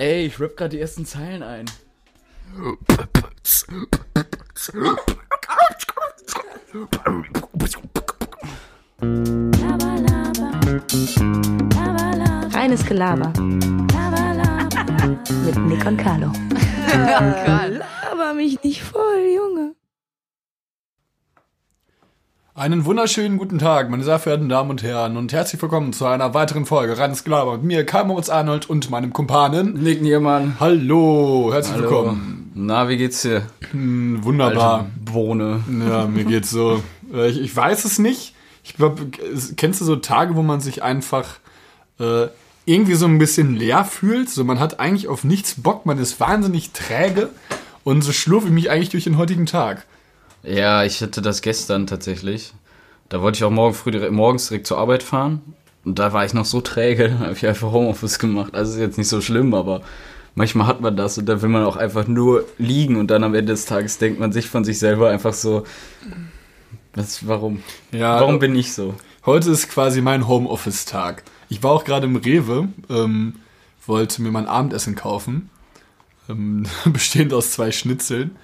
Ey, ich rap gerade die ersten Zeilen ein. Reines Gelaber. Mit Nick und Carlo. Laber mich nicht voll, Junge. Einen wunderschönen guten Tag, meine sehr verehrten Damen und Herren, und herzlich willkommen zu einer weiteren Folge Reines Gelaber mit mir, Karl Moritz Arnold und meinem Kumpanen. Nick Niermann. Hallo, herzlich Hallo. willkommen. Na, wie geht's dir? Hm, Wunderbar. Alte Bohne. Ja, mir geht's so. Äh, Ich, ich weiß es nicht. Ich glaub, kennst du so Tage, wo man sich einfach äh, irgendwie so ein bisschen leer fühlt? So, man hat eigentlich auf nichts Bock, man ist wahnsinnig träge und so schlurfe ich mich eigentlich durch den heutigen Tag. Ja, ich hatte das gestern tatsächlich. Da wollte ich auch morgen früh direkt, morgens direkt zur Arbeit fahren. Und da war ich noch so träge, da habe ich einfach Homeoffice gemacht. Also ist jetzt nicht so schlimm, aber manchmal hat man das und da will man auch einfach nur liegen und dann am Ende des Tages denkt man sich von sich selber einfach so, was, warum? Ja, Warum bin ich so? Heute ist quasi mein Homeoffice-Tag. Ich war auch gerade im Rewe, ähm, wollte mir mein Abendessen kaufen, ähm, bestehend aus zwei Schnitzeln.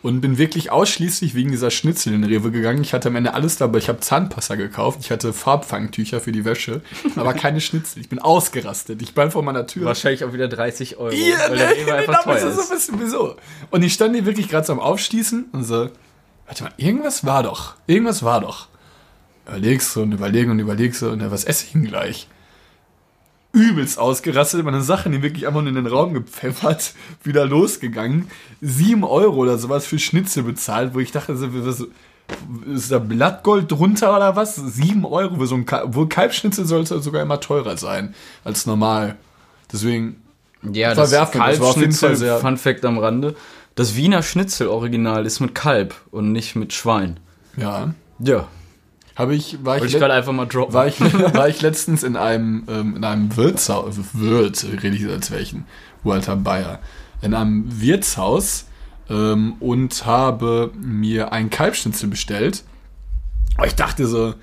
Und bin wirklich ausschließlich wegen dieser Schnitzel in den Rewe gegangen. Ich hatte am Ende alles dabei. Ich habe Zahnpasta gekauft, ich hatte Farbfangtücher für die Wäsche, aber keine Schnitzel. Ich bin ausgerastet. Ich bin vor meiner Tür. Wahrscheinlich auch wieder 30 Euro. Ja, weil der Rewe ne, einfach damals teuer ist so ein bisschen wieso. Und ich stand hier wirklich gerade so am Aufschließen und so, warte mal, irgendwas war doch. Irgendwas war doch. Überlegst du und überlegen und überlegst du und ja, was esse ich denn gleich? Übelst ausgerastet, meine Sachen, die wirklich einfach nur in den Raum gepfeffert, wieder losgegangen. Sieben Euro oder sowas für Schnitzel bezahlt, wo ich dachte, was, ist da Blattgold drunter oder was? Sieben Euro für so ein Kalb, wohl Kalbschnitzel sollte sogar immer teurer sein als normal. Deswegen, Ja, das Kalbschnitzel, sehr- Fun Fact am Rande. Das Wiener Schnitzel Original ist mit Kalb und nicht mit Schwein. ja, Ja. Habe ich, war ich, ich gerade einfach mal droppen. war ich, war ich letztens in einem, ähm, in einem Wirtshaus, Wirt, rede ich als welchen, Walter Bayer, in einem Wirtshaus ähm, und habe mir einen Kalbschnitzel bestellt. Aber ich dachte so,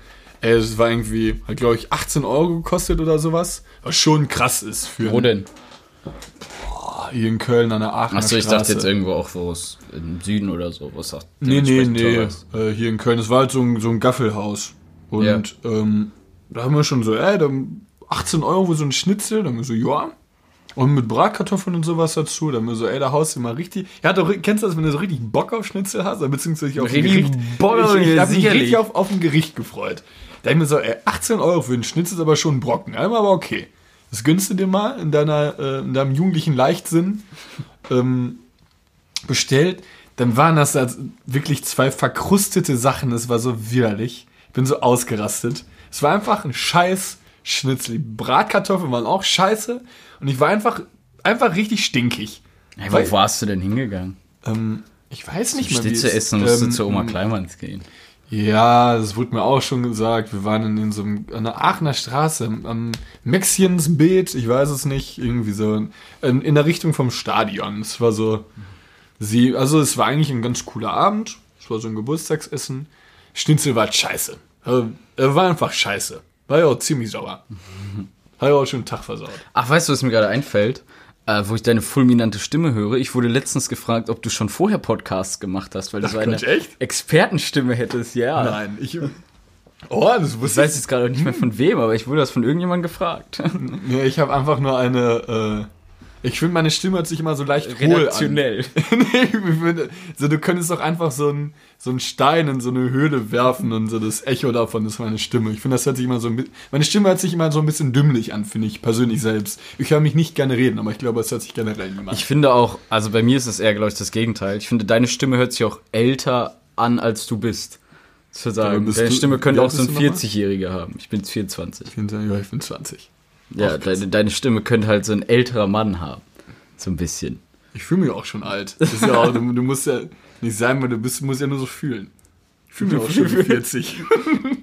ey, das war irgendwie, hat glaube ich 18 Euro gekostet oder sowas, was schon krass ist für Wo denn? Hier in Köln an der Aachener Achso, ich Straße. dachte jetzt irgendwo auch wo es im Süden oder so, was sagt. Nee, nee, nee. Äh, hier in Köln, das war halt so ein, so ein Gaffelhaus. Und Ja. ähm, da haben wir schon so, ey, dann 18 Euro für so ein Schnitzel. Dann haben wir so, ja. Und mit Bratkartoffeln und sowas dazu. Dann haben wir so, ey, da haust du mal richtig. Ja, doch, kennst du das, wenn du so richtig Bock auf Schnitzel hast? Beziehungsweise auf ein Richtig Gericht? Bock auf- ich ich habe mich richtig auf, auf ein Gericht gefreut. Da hab ich mir so, ey, 18 Euro für einen Schnitzel ist aber schon ein Brocken. Ja, aber okay. Das gönnst du dir mal in, deiner, äh, in deinem jugendlichen Leichtsinn. Ähm, bestellt, dann waren das also wirklich zwei verkrustete Sachen. Es war so widerlich. Ich bin so ausgerastet. Es war einfach ein scheiß Schnitzel. Die Bratkartoffeln waren auch scheiße. Und ich war einfach, einfach richtig stinkig. Hey, wo warst du denn hingegangen? Ähm, ich weiß nicht mehr, wie Schnitzel es- essen musst du ähm, zu Oma Kleinmanns gehen. Ja, das wurde mir auch schon gesagt. Wir waren in, so einem, an der Aachener Straße, am- Mexiensbeet, ich weiß es nicht, irgendwie so, in, in der Richtung vom Stadion. Es war so, sie, also es war eigentlich ein ganz cooler Abend. Es war so ein Geburtstagsessen. Schnitzel war scheiße. Äh, Er war einfach scheiße. War ja auch ziemlich sauer. Hat ja auch schon einen Tag versaut. Ach, weißt du, was mir gerade einfällt? Äh, wo ich deine fulminante Stimme höre. Ich wurde letztens gefragt, ob du schon vorher Podcasts gemacht hast, weil du so eine echt? Expertenstimme hättest. Ja. Nein, ich. Oh, das Ich wusste weiß jetzt gerade nicht mehr von wem, aber ich wurde das von irgendjemandem gefragt. Ja, ich habe einfach nur eine. Ich finde, meine Stimme hört sich immer so leicht hohl an. Redaktionell. nee, so, du könntest doch einfach so einen so einen Stein in so eine Höhle werfen und so das Echo davon ist meine Stimme. Ich finde, das hört sich immer so ein Meine Stimme hört sich immer so ein bisschen dümmlich an, finde ich persönlich selbst. Ich höre mich nicht gerne reden, aber ich glaube, es hört sich generell niemand. Ich finde auch, also bei mir ist es eher, glaube ich, das Gegenteil. Ich finde, deine Stimme hört sich auch älter an, als du bist. Zu sagen, deine Stimme könnte auch so ein bist du nochmal? 40-Jähriger haben. Ich bin jetzt 24. Ich finde, ja, ich bin 20. Ja, deine, deine Stimme könnte halt so ein älterer Mann haben. So ein bisschen. Ich fühle mich auch schon alt. Ist ja auch, du, du musst ja nicht sein, weil du bist, musst ja nur so fühlen. Ich fühle mich auch schon wie 40.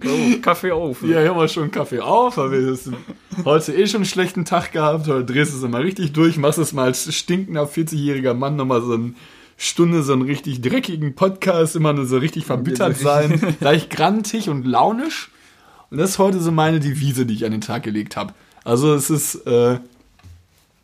Oh, Kaffee auf. Ja, ich habe mal schon Kaffee auf, wir das heute eh schon einen schlechten Tag gehabt. Heute drehst du es immer richtig durch, machst es mal als stinkender 40-jähriger Mann nochmal so eine Stunde so einen richtig dreckigen Podcast, immer nur so richtig verbittert sein, leicht grantig und launisch. Und das ist heute so meine Devise, die ich an den Tag gelegt habe. Also es ist äh,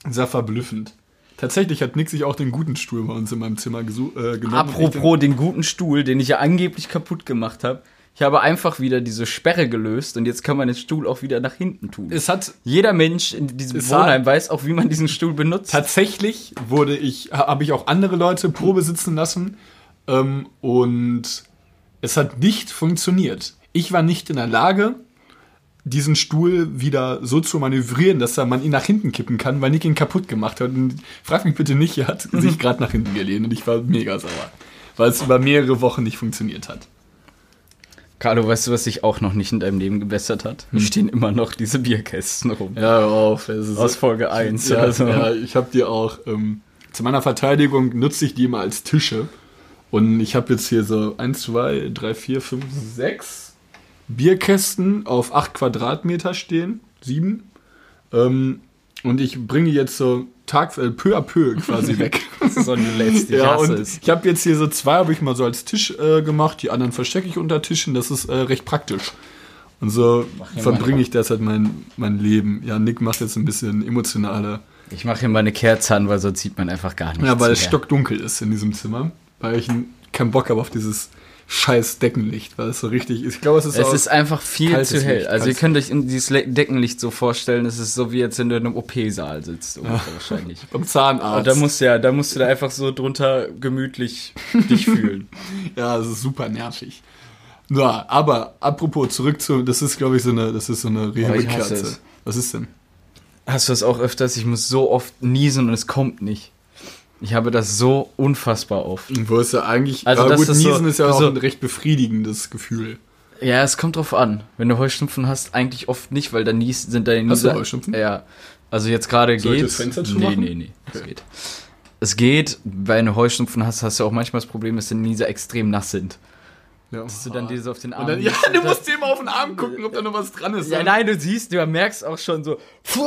sehr verblüffend. Tatsächlich hat Nick sich auch den guten Stuhl bei uns in meinem Zimmer äh, genommen. Apropos den guten Stuhl, den ich ja angeblich kaputt gemacht habe. Ich habe einfach wieder diese Sperre gelöst und jetzt kann man den Stuhl auch wieder nach hinten tun. Es hat Jeder Mensch in diesem Es Wohnheim hat- weiß auch, wie man diesen Stuhl benutzt. tatsächlich wurde ich, habe ich auch andere Leute Probe sitzen lassen ähm, und es hat nicht funktioniert. Ich war nicht in der Lage, diesen Stuhl wieder so zu manövrieren, dass man ihn nach hinten kippen kann, weil Nick ihn kaputt gemacht hat. Und frag mich bitte nicht, er hat sich gerade nach hinten gelehnt und ich war mega sauer, weil es über mehrere Wochen nicht funktioniert hat. Carlo, weißt du, was sich auch noch nicht in deinem Leben gebessert hat? Hier stehen immer noch diese Bierkästen rum. Ja, auf. Es ist Aus Folge 1 Ja, so. ja ich habe die auch. Ähm, zu meiner Verteidigung nutze ich die immer als Tische. Und ich habe jetzt hier so 1, 2, 3, 4, 5, 6 Bierkästen auf 8 Quadratmeter stehen. 7. Ähm, und ich bringe jetzt so Tag, äh, peu à peu quasi weg. So ein ich ja, und ich habe jetzt hier so zwei, habe ich mal so als Tisch äh, gemacht. Die anderen verstecke ich unter Tischen. Das ist äh, recht praktisch. Und so verbringe ich derzeit mein, mein Leben. Ja, Nick macht jetzt ein bisschen emotionale Ich mache hier mal eine Kerze an, weil sonst sieht man einfach gar nichts Ja, weil es stockdunkel ist in diesem Zimmer. Weil ich keinen Bock habe auf dieses scheiß Deckenlicht, weil es so richtig ist. Ich glaube, es ist Es ist einfach viel zu hell. Licht, also ihr könnt euch dieses Deckenlicht so vorstellen, es ist so wie jetzt, wenn du in einem OP-Saal sitzt, ungefähr wahrscheinlich. beim Zahnarzt. Und da musst du ja, da musst du da einfach so drunter gemütlich dich fühlen. ja, es ist super nervig. Ja, aber apropos zurück zu, das ist glaube ich so eine, das ist so eine Oh, es. Was ist denn? Hast du das auch öfters? Ich muss so oft niesen und es kommt nicht. Ich habe das so unfassbar oft. Wo ist ja eigentlich, Also aber das gut, ist so- Niesen ist ja auch so- ein recht befriedigendes Gefühl. Ja, es kommt drauf an. Wenn du Heuschnupfen hast, eigentlich oft nicht, weil dann nies, sind deine Hast du Nieser- Heuschnupfen? Ja. Also jetzt gerade Soll ich das Fenster nee, zumachen? nee, nee, es geht. Es geht, weil du Heuschnupfen hast, hast du auch manchmal das Problem, dass deine Nieser extrem nass sind. Ja. Dass du dann diese auf den Arm dann, ja, du musst dir immer auf den Arm gucken, ob da noch was dran ist. Ja, nein, du siehst, du merkst auch schon so.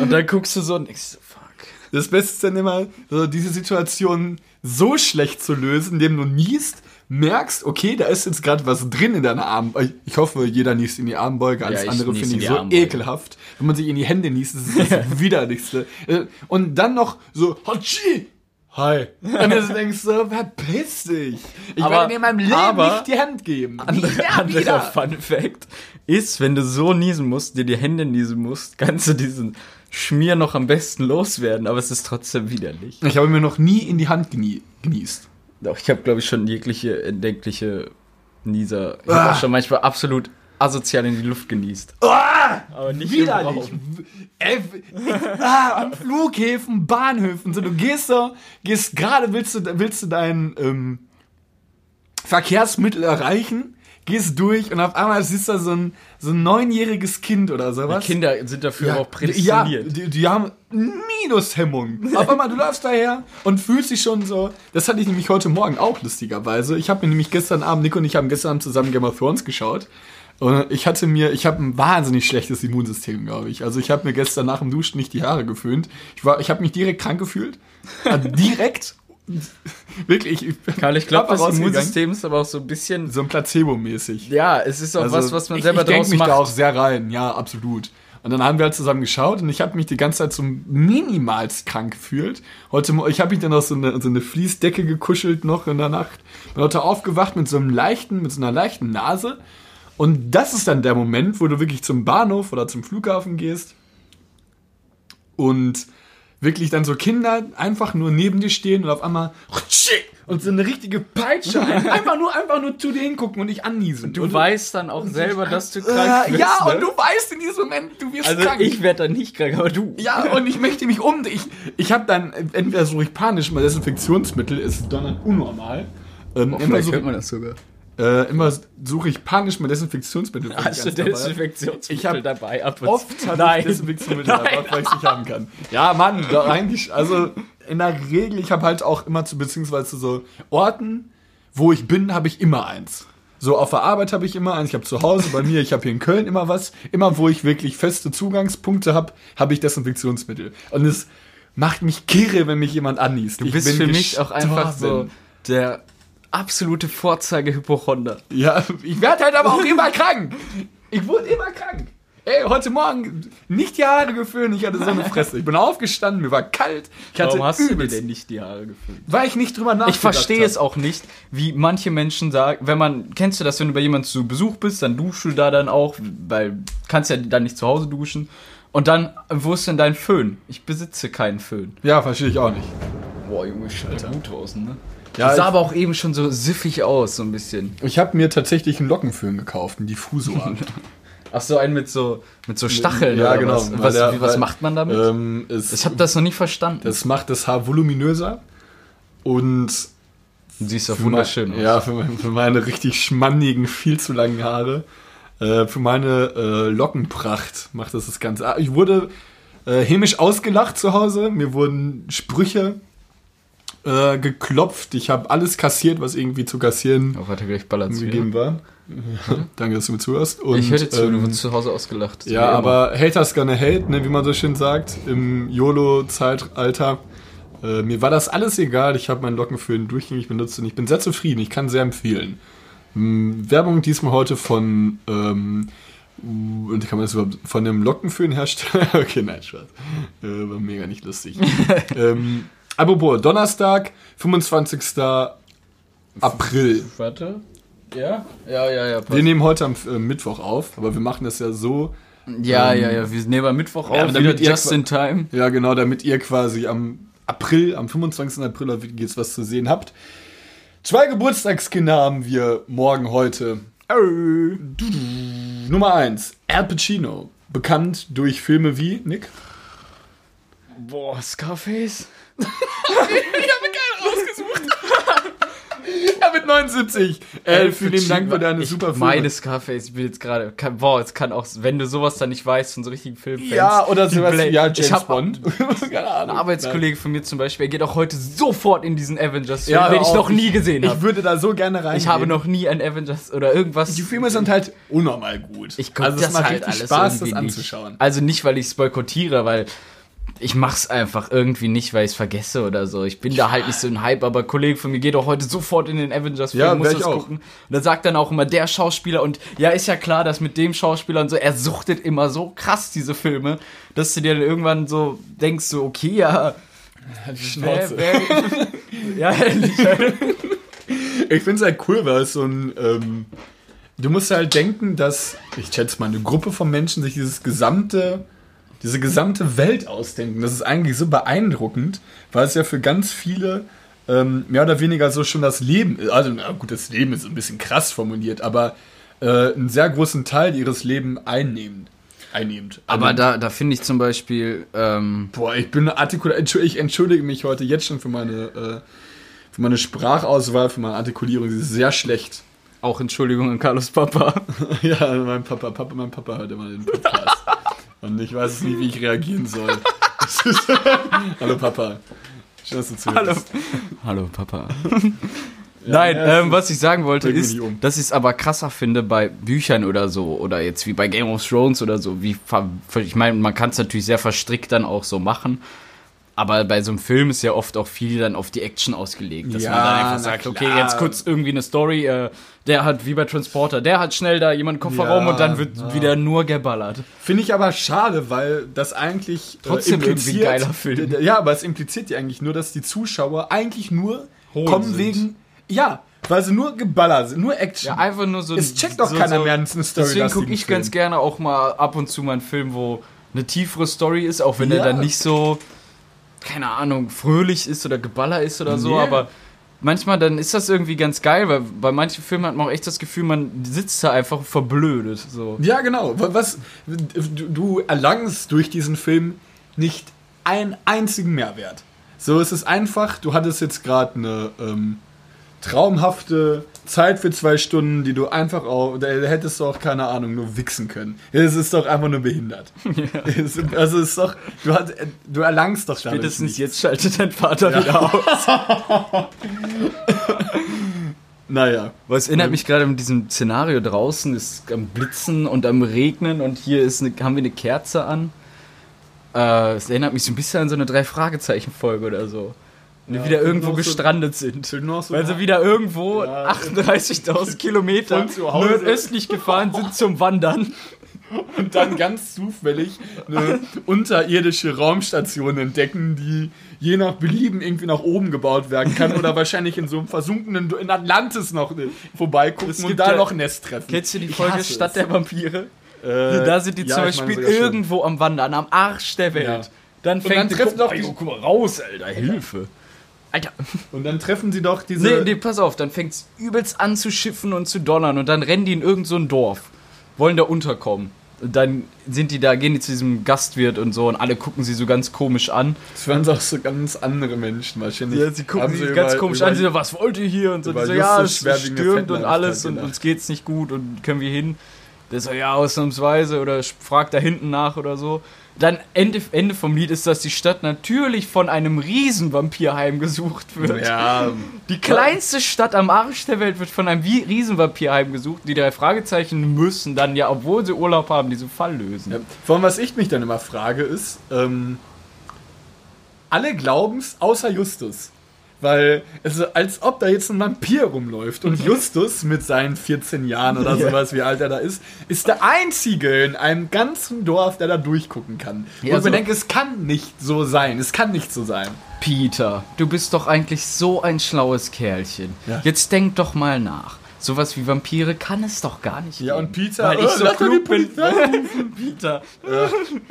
Und dann guckst du so und denkst, so. Das Beste ist dann immer, so diese Situation so schlecht zu lösen, indem du niest, merkst, okay, da ist jetzt gerade was drin in deiner Arm. Ich hoffe, jeder niest in die Armbeuge, alles Ja, andere finde in ich so Armbeuge. ekelhaft. Wenn man sich in die Hände niest, das ist das Widerlichste. Äh, Und dann noch so, Hatschi! Hi. Und dann denkst du, verpiss dich. Ich Aber- werde dir in meinem Leben aber- nicht die Hand geben. Andere, anderer. Fun Fact ist, wenn du so niesen musst, dir die Hände niesen musst, kannst du diesen Schmier noch am besten loswerden, aber es ist trotzdem widerlich. Ich habe mir noch nie in die Hand genie genießt. Doch, ich habe, glaube ich, schon jegliche entdeckliche Nieser. Ich habe Ah. schon manchmal absolut asozial in die Luft genießt. aber nicht Widerlich. Ey, ah, an Flughäfen, Bahnhöfen, so du gehst so, gehst gerade willst du willst du dein ähm, Verkehrsmittel erreichen, gehst durch und auf einmal siehst du so ein so ein neunjähriges Kind oder sowas. Kinder sind dafür ja, auch prädestiniert. Ja, die, die haben Minushemmung. Auf einmal, du läufst daher und fühlst dich schon so. Das hatte ich nämlich heute Morgen auch lustigerweise. Ich habe mir nämlich gestern Abend, Nico und ich haben gestern Abend zusammen Game of Thrones geschaut. Und ich hatte mir, ich habe ein wahnsinnig schlechtes Immunsystem, glaube ich. Also ich habe mir gestern nach dem Duschen nicht die Haare geföhnt. Ich war, ich habe mich direkt krank gefühlt. Also direkt. Wirklich. Ich Karl, ich glaube, das. Immunsystem ist aber auch so ein bisschen. So ein Placebo-mäßig. Ja, es ist auch was, was man selber Also ich, ich draus mich macht. da auch sehr rein, ja, absolut. Und dann haben wir halt zusammen geschaut und ich habe mich die ganze Zeit so minimalst krank gefühlt. Heute, ich habe mich dann auf so eine, so eine Fließdecke gekuschelt noch in der Nacht. Bin heute aufgewacht mit so einem leichten, mit so einer leichten Nase. Und das ist dann der Moment, wo du wirklich zum Bahnhof oder zum Flughafen gehst und wirklich dann so Kinder einfach nur neben dir stehen und auf einmal und so eine richtige Peitsche ein. einfach nur einfach nur zu dir hingucken und dich anniesen. Du und weißt dann auch selber, dass du krank äh, bist. ja, ne? und du weißt in diesem Moment, du wirst Also krank. ich werde dann nicht krank, aber du. ja, und ich möchte mich um. Ich, ich habe dann, entweder suche ich panisch mal Desinfektionsmittel, ist dann unnormal. Ähm, immer, Vielleicht suche, hört man das sogar. Äh, immer suche ich panisch mal Desinfektionsmittel. ich Hast du dabei. Desinfektionsmittel Ich hab dabei? Ab und Oft zu? habe ich Nein. Desinfektionsmittel Nein. dabei, weil ich es nicht haben kann. Ja, Mann, da eigentlich, also in der Regel, ich habe halt auch immer zu, beziehungsweise so Orten, wo ich bin, habe ich immer eins. So auf der Arbeit habe ich immer eins, ich habe zu Hause bei mir, ich habe hier in Köln immer was. Immer wo ich wirklich feste Zugangspunkte habe, habe ich Desinfektionsmittel. Und es macht mich kirre, wenn mich jemand anniest. Du bist für mich auch einfach so der absolute Vorzeige-Hypochonder. Ja, ich werde halt aber auch immer krank. Ich wurde immer krank. Ey, heute Morgen nicht die Haare geföhnt, ich hatte so eine Fresse. Ich bin aufgestanden, mir war kalt. Ich hatte Warum hast du dir übelst- denn nicht die Haare gefüllt? Weil ich nicht drüber nachgedacht Ich verstehe es auch nicht, wie manche Menschen sagen, wenn man, kennst du das, wenn du bei jemandem zu Besuch bist, dann duschst du da dann auch, weil kannst ja dann nicht zu Hause duschen. Und dann, wo ist denn dein Föhn? Ich besitze keinen Föhn. Ja, verstehe ich auch nicht. Boah, Junge, ich schalte gut draußen, ne? Ja, Ja, sah aber auch eben schon so siffig aus, so ein bisschen. Ich habe mir tatsächlich einen Lockenföhn gekauft, einen Diffusor. Ach so, einen mit so, mit so Stacheln ja, genau. was? Was, der- was weil, macht man damit? Ähm, es, ich habe das noch nicht verstanden. das macht das Haar voluminöser und siehst für wunderschön mein, aus. Ja, für, mein, für meine richtig schmannigen, viel zu langen Haare. Äh, für meine äh, Lockenpracht macht das das Ganze. Ah, Ich wurde äh, hämisch ausgelacht zu Hause. Mir wurden Sprüche äh, geklopft. Ich habe alles kassiert, was irgendwie zu kassieren hat er gleich gegeben war. Danke, dass du mir zuhörst. Und, Ich dir zu, du ähm, wurdest zu Hause ausgelacht. ja, aber Haters gonna hate, ne, wie man so schön sagt, im YOLO-Zeitalter. Äh, mir war das alles egal. Ich habe meinen Lockenföhn durchgängig benutzt und ich bin sehr zufrieden. Ich kann sehr empfehlen. Hm, Werbung diesmal heute von, ähm, und kann man das überhaupt, von einem Lockenföhnhersteller? okay, nein, Spaß. Äh, war mega nicht lustig. ähm, apropos, Donnerstag, 25. April. Warte. Ja? Ja, ja, ja. Wir nehmen heute am äh, Mittwoch auf, aber wir machen das ja so, Ja, ja, ja. Wir nehmen am Mittwoch Ja, auf, damit wieder ihr just in time. Ja, genau, damit ihr quasi am April, am 25. April auf Wikigeeks was zu sehen habt. Zwei Geburtstagskinder haben wir morgen heute. Du, du. Nummer 1, Al Pacino. Bekannt durch Filme wie, Nick? Boah, Scarface. Ja, mit 79. Al, vielen Dank für deine ich super Filme. Meine Scarface, ich bin jetzt gerade. Boah, es kann auch, wenn du sowas dann nicht weißt von so richtigen Filmfans. Ja, oder sowas wie ja, Ich James hab Bond. Keine Ein Ahnung. Arbeitskollege von mir zum Beispiel, er geht auch heute sofort in diesen Avengers-Film, Ja, den ich noch nie gesehen Ich habe. würde da so gerne rein. Ich habe noch nie ein Avengers oder irgendwas. Die Filme sind halt unnormal gut. Ich also es das macht halt richtig alles Spaß, das irgendwie nicht. anzuschauen. Also nicht, weil ich es boykottiere, weil ich mach's einfach irgendwie nicht, weil ich es vergesse oder so. Ich bin da halt nicht so ein Hype, aber ein Kollege von mir geht auch heute sofort in den Avengers-Film, Ja, muss das auch. gucken. Und da sagt dann auch immer der Schauspieler und ja, ist ja klar, dass mit dem Schauspieler und so, er suchtet immer so krass diese Filme, dass du dir dann irgendwann so denkst, so, okay, ja, Schnauze. wer, wer, ja, ehrlich. Ich finde es halt cool, weil es so ein. Ähm, du musst halt denken, dass, ich schätze mal, eine Gruppe von Menschen sich dieses gesamte, diese gesamte Welt ausdenken. Das ist eigentlich so beeindruckend, weil es ja für ganz viele ähm, mehr oder weniger so schon das Leben ist. Also, na gut, das Leben ist ein bisschen krass formuliert, aber äh, einen sehr großen Teil ihres Lebens einnehmend. Einnehmend. Aber Also, da, da finde ich zum Beispiel, ähm, Boah, ich bin artikuliert. Entschuldige, ich entschuldige mich heute jetzt schon für meine, äh, für meine Sprachauswahl, für meine Artikulierung. Sie ist sehr schlecht. auch Entschuldigung an Carlos Papa. Ja, mein Papa, Papa, mein Papa hört immer den Podcast. Und ich weiß nie, wie ich reagieren soll. Hallo Papa. Schön, dass du zuhörst. Hallo Papa. Nein, ja, ähm, was ich sagen wollte ist, nicht um. dass ich es aber krasser finde bei Büchern oder so oder jetzt wie bei Game of Thrones oder so. Wie ich meine, man kann es natürlich sehr verstrickt dann auch so machen. Aber bei so einem Film ist ja oft auch viel dann auf die Action ausgelegt, dass Ja, man dann einfach sagt, okay, jetzt kurz irgendwie eine Story, äh, der hat wie bei Transporter, der hat schnell da jemanden Kofferraum Ja, und dann wird ja. wieder nur geballert. Finde ich aber schade, weil das eigentlich äh, Trotzdem irgendwie ein geiler Film. Ja, aber es impliziert ja eigentlich nur, dass die Zuschauer eigentlich nur Hohl kommen sind. wegen. Ja, weil sie nur geballert sind, nur Action. Ja, einfach nur so. Es checkt doch so, keiner so, mehr eine Story. Deswegen gucke ich ganz gerne auch mal ab und zu mal einen Film, wo eine tiefere Story ist, auch wenn Ja. der dann nicht so, keine Ahnung, fröhlich ist oder geballer ist oder so, Nee. aber manchmal dann ist das irgendwie ganz geil, weil bei manchen Filmen hat man auch echt das Gefühl, man sitzt da einfach verblödet. So. Ja, genau. Wa- Was, du, du erlangst durch diesen Film nicht einen einzigen Mehrwert. So, es ist einfach, du hattest jetzt gerade eine ähm, traumhafte Zeit für zwei Stunden, die du einfach auch, da hättest du auch, keine Ahnung, nur wichsen können. Es ist doch einfach nur behindert. Es, also es ist doch, du, hast, du erlangst doch damit Spätestens nichts. jetzt schaltet dein Vater wieder aus. Naja. Was erinnert mich gerade mit diesem Szenario draußen, ist am Blitzen und am Regnen und hier ist eine, haben wir eine Kerze an. Äh, es erinnert mich so ein bisschen an so eine Drei-Fragezeichen-Folge oder so. Ja, wieder und irgendwo so- gestrandet sind. so- Weil sie wieder irgendwo Ja. 38.000 Kilometer nordöstlich gefahren sind zum Wandern. und dann ganz zufällig eine unterirdische Raumstation entdecken, die je nach Belieben irgendwie nach oben gebaut werden kann oder wahrscheinlich in so einem versunkenen in Atlantis noch äh, vorbeigucken und da ja- noch ein Nest treffen. Kennst du die Folge Stadt es. der Vampire? Äh, da sind die ja, zum meine Beispiel sogar schon. irgendwo am Wandern, am Arsch der Welt. Ja. Dann Und fängt dann treffen doch guck, die- oh, guck mal raus, Alter, Hilfe. Alter. Und dann treffen sie doch diese. Nee, nee, pass auf, dann fängt's übelst an zu schiffen und zu donnern und dann rennen die in irgend so Dorf, wollen da unterkommen. Und dann sind die da, gehen die zu diesem Gastwirt und so und alle gucken sie so ganz komisch an. Das waren auch so ganz andere Menschen wahrscheinlich. Ja, sie gucken sie ganz über- komisch über- an, sie so, was wollt ihr hier? Und so, so ja, es stürmt und alles und uns geht's nicht gut und können wir hin? Der so, ja, ausnahmsweise oder fragt da hinten nach oder so. Dann Ende, Ende vom Lied ist, dass die Stadt natürlich von einem Riesenvampir heimgesucht wird. Ja, Die kleinste Stadt am Arsch der Welt wird von einem Riesenvampir heimgesucht. Die drei Fragezeichen müssen dann ja, obwohl sie Urlaub haben, diesen Fall lösen. Ja, vor allem, was ich mich dann immer frage, ist, ähm, alle glauben's, außer Justus. Weil es ist, als ob da jetzt ein Vampir rumläuft. Und Justus mit seinen 14 Jahren oder Ja. sowas, wie alt er da ist, ist der Einzige in einem ganzen Dorf, der da durchgucken kann. Ja, und ich mir so- denke, es kann nicht so sein. Es kann nicht so sein. Peter, du bist doch eigentlich so ein schlaues Kerlchen. Ja. Jetzt denk doch mal nach. Sowas wie Vampire kann es doch gar nicht Ja, geben. und Peter, Weil ich so lass doch die klug bin. Peter.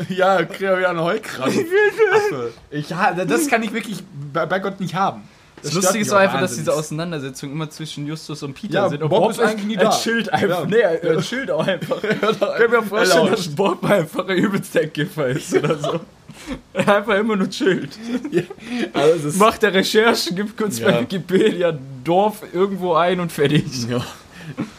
Ja, krieg ja einen Heulkrampf. Affe. Ich, ja, das kann ich wirklich bei Gott nicht haben. Das stört Lustige ist auch einfach, dass diese Auseinandersetzung immer zwischen Justus und Peter Ja, sind. Und Bob ist eigentlich nie er da. chillt einfach. Ja. Nee, er, er chillt auch einfach. Ich kann mir vorstellen, dass Bob einfach ein übelst der Kiffer ist oder so. Er einfach immer nur chillt. Also es ist Macht der Recherchen, gibt kurz Ja. bei Wikipedia Dorf irgendwo ein und fertig. Ja.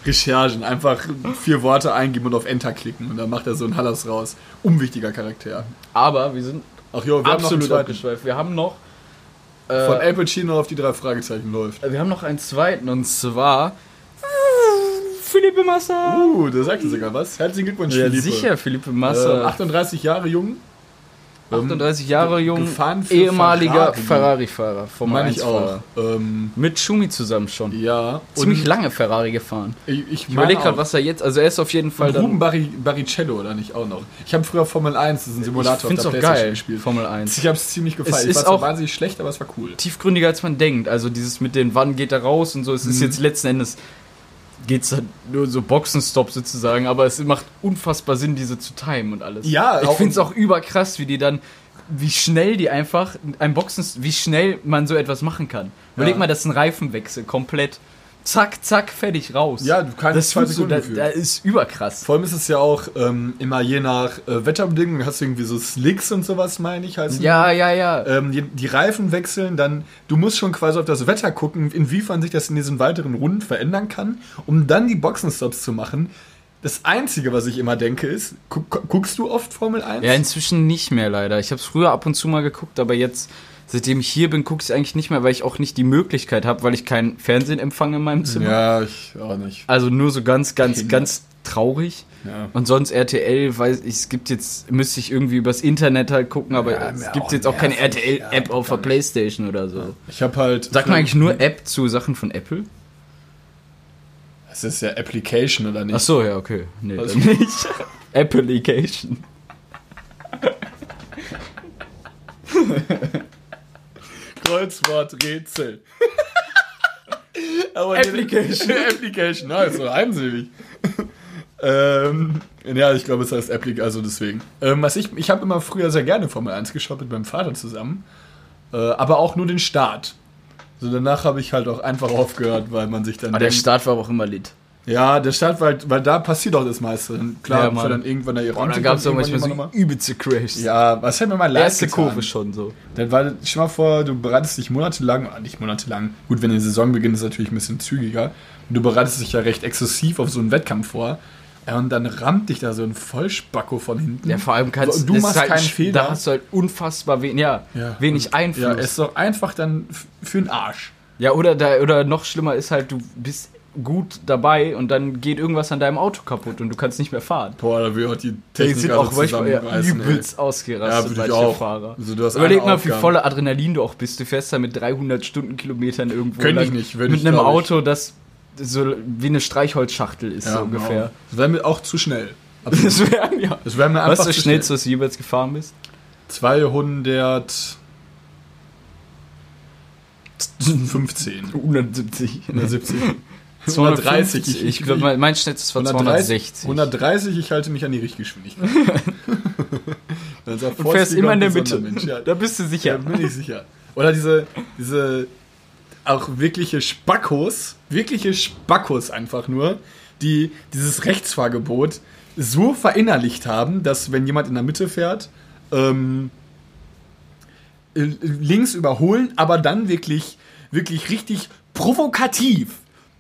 Recherchen, einfach vier Worte eingeben und auf Enter klicken und dann macht er so einen Hallas raus. Unwichtiger Charakter. Aber wir sind Ach jo, wir absolut haben noch abgeschweift. Wir haben noch äh, Von Al Pacino auf die drei Fragezeichen läuft. wir haben noch einen zweiten und zwar Philippe Massa. Uh, da sagt er sogar was. Herzlichen Glückwunsch, ja, Philippe. sicher, Philippe Äh, Massa. 38 Jahre jung. 38 Jahre jung, ehemaliger Ferrari. Ferrari-Fahrer, Formel Meine ich 1-Fahrer. auch. Ähm, Mit Schumi zusammen schon. ja. Ziemlich und lange Ferrari gefahren. Ich, ich, Ich überlege gerade, was er jetzt, also er ist auf jeden Fall Ruben dann... Barri Barrichello oder nicht auch noch. Ich habe früher Formel 1, das ist ein Simulator Ich find's auf der auch geil, gespielt. Formel 1. Ich habe es ziemlich gefallen. Es ich ist war auch- wahnsinnig schlecht, aber es war cool. Tiefgründiger als man denkt. Also dieses mit den, wann geht er raus und so. Es ist Mhm. jetzt letzten Endes geht's halt nur so Boxenstopp sozusagen, aber es macht unfassbar Sinn, diese zu timen und alles. Ja, ich finde es auch überkrass, wie die dann, wie schnell die einfach ein Boxen, wie schnell man so etwas machen kann. Überleg Ja. mal, das ist ein Reifenwechsel, komplett. Zack, zack, fertig raus. Ja, du kannst das zwei tust du, Sekunden da, da ist überkrass. Vor allem ist es ja auch ähm, immer je nach äh, Wetterbedingungen, hast du irgendwie so Slicks und sowas, meine ich, heißen Ja, ja, ja. ähm, die, die Reifen wechseln, dann du musst schon quasi auf das Wetter gucken, inwiefern sich das in diesen weiteren Runden verändern kann, um dann die Boxenstops zu machen. Das Einzige, was ich immer denke, ist, gu gu- guckst du oft Formel 1? Ja, inzwischen nicht mehr leider. Ich habe es früher ab und zu mal geguckt, aber jetzt, seitdem ich hier bin, gucke ich es eigentlich nicht mehr, weil ich auch nicht die Möglichkeit habe, weil ich kein Fernsehen empfange in meinem Zimmer. ja, ich auch nicht. Also nur so ganz, ganz, Kinder. ganz traurig. Ja. Und sonst RTL, weiß ich, es gibt jetzt, müsste ich irgendwie übers Internet halt gucken, aber Ja, es gibt auch jetzt auch keine. RTL-App auf der. Playstation oder so. Ich habe halt. Sagt man eigentlich nur App zu Sachen von Apple? Das ist ja Application oder nicht? Ach so, ja, okay. Nee, dann nicht. Application. Kreuzworträtsel. Aber Application. Application, na, ist so einsilbig. ähm, ja, ich glaube, es heißt Application, also deswegen. Ähm, was ich ich habe immer früher sehr gerne Formel 1 geschaut mit meinem Vater zusammen. Äh, aber auch nur den Start. So danach habe ich halt auch einfach aufgehört, weil man sich dann. Aber der denkt- Start war auch immer lit. Ja, der Start, weil, weil da passiert auch das meiste. Und Klar, Ja, ja, dann irgendwann da ihre Und dann gab es manchmal so nochmal. übelste Crashs. Ja, was hätte mir mal leid Erste getan. Kurve schon so. Dann war, stell mal vor, du bereitest dich monatelang, ah, nicht monatelang, gut, wenn die Saison beginnt, ist es natürlich ein bisschen zügiger. Und du bereitest dich ja recht exzessiv auf so einen Wettkampf vor. Ja, und dann rammt dich da so ein Vollspacko von hinten. Ja, vor allem kannst du machst halt, keinen Fehler. Da hast du halt unfassbar wen, ja, Ja. wenig Einfluss. Ja, Ja, ist doch einfach dann für den Arsch. oder, da, oder noch schlimmer ist halt, du bist gut dabei und dann geht irgendwas an deinem Auto kaputt und du kannst nicht mehr fahren. Boah, da will auch die Die Technik sind alle auch ja, ey. übelst Ja, ausgerastet, würde ich auch. Fahrer. Also, du hast Überleg mal, wie voller Adrenalin du auch bist. Du fährst da mit 300 Stundenkilometern irgendwo Könnte ich nicht, würde mit ich, einem. Auto, das so wie eine Streichholzschachtel ist, so ungefähr. Genau. Das wäre mir auch zu schnell. Das wäre mir. Das wäre mir Was ist einfach das schnellste, was du jemals gefahren bist? 215. 170. 170. 230. Ich glaube, mein, mein schnellstes war 260. 130, ich halte mich an die Richtgeschwindigkeit. Dann sagt Und fährst immer in der Mitte. Ja, Da bist du ja, sicher. bin ich sicher. Oder diese, diese auch wirkliche Spackos, wirkliche Spackos einfach nur, die dieses Rechtsfahrgebot so verinnerlicht haben, dass wenn jemand in der Mitte fährt, ähm, äh, links überholen, aber dann wirklich, wirklich richtig provokativ,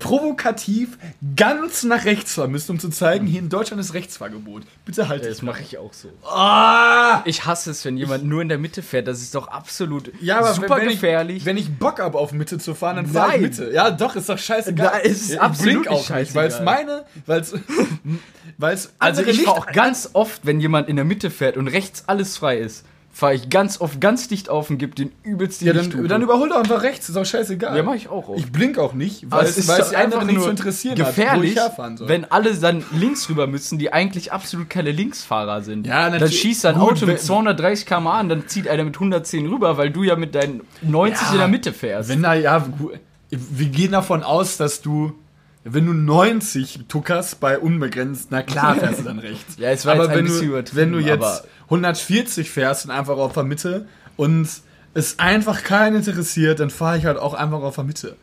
provokativ ganz nach rechts fahren müssen, um zu zeigen, hier in Deutschland ist Rechtsfahrgebot. Bitte halt Das mache ich auch so. Ah! Ich hasse es, wenn jemand nur in der Mitte fährt. Das ist doch absolut Ja, aber super wenn gefährlich. Ich, wenn ich Bock habe, auf Mitte zu fahren, dann fahre ich. Mitte. Ja, doch, ist doch scheißegal. Da ist es ich absolut auch nicht, weil es scheißegal. meine, weil es, weil es also ich fahre auch ganz oft, wenn jemand in der Mitte fährt und rechts alles frei ist, fahre ich ganz oft ganz dicht auf und gebe den übelst die Ja, dann, dann überhol doch einfach rechts, ist doch scheißegal. Ja, mach ich auch oft. Ich blink auch nicht, weil es, weil es die anderen nicht zu interessieren hat, wo gefährlich, ich herfahren soll. wenn alle dann links rüber müssen, die eigentlich absolut keine Linksfahrer sind. Ja, dann natürlich. schießt ein Auto mit wenn- 230 km an, dann zieht einer mit 110 rüber, weil du ja mit deinen 90 Ja, in der Mitte fährst. Wenn da, ja, wir gehen davon aus, dass du, wenn du 90 tuckerst bei unbegrenzt, na klar fährst du dann rechts. Ja, es war aber jetzt ein wenn bisschen du, wenn du jetzt 140 fährst und einfach auf der Mitte und es einfach keinen interessiert, dann fahre ich halt auch einfach auf der Mitte.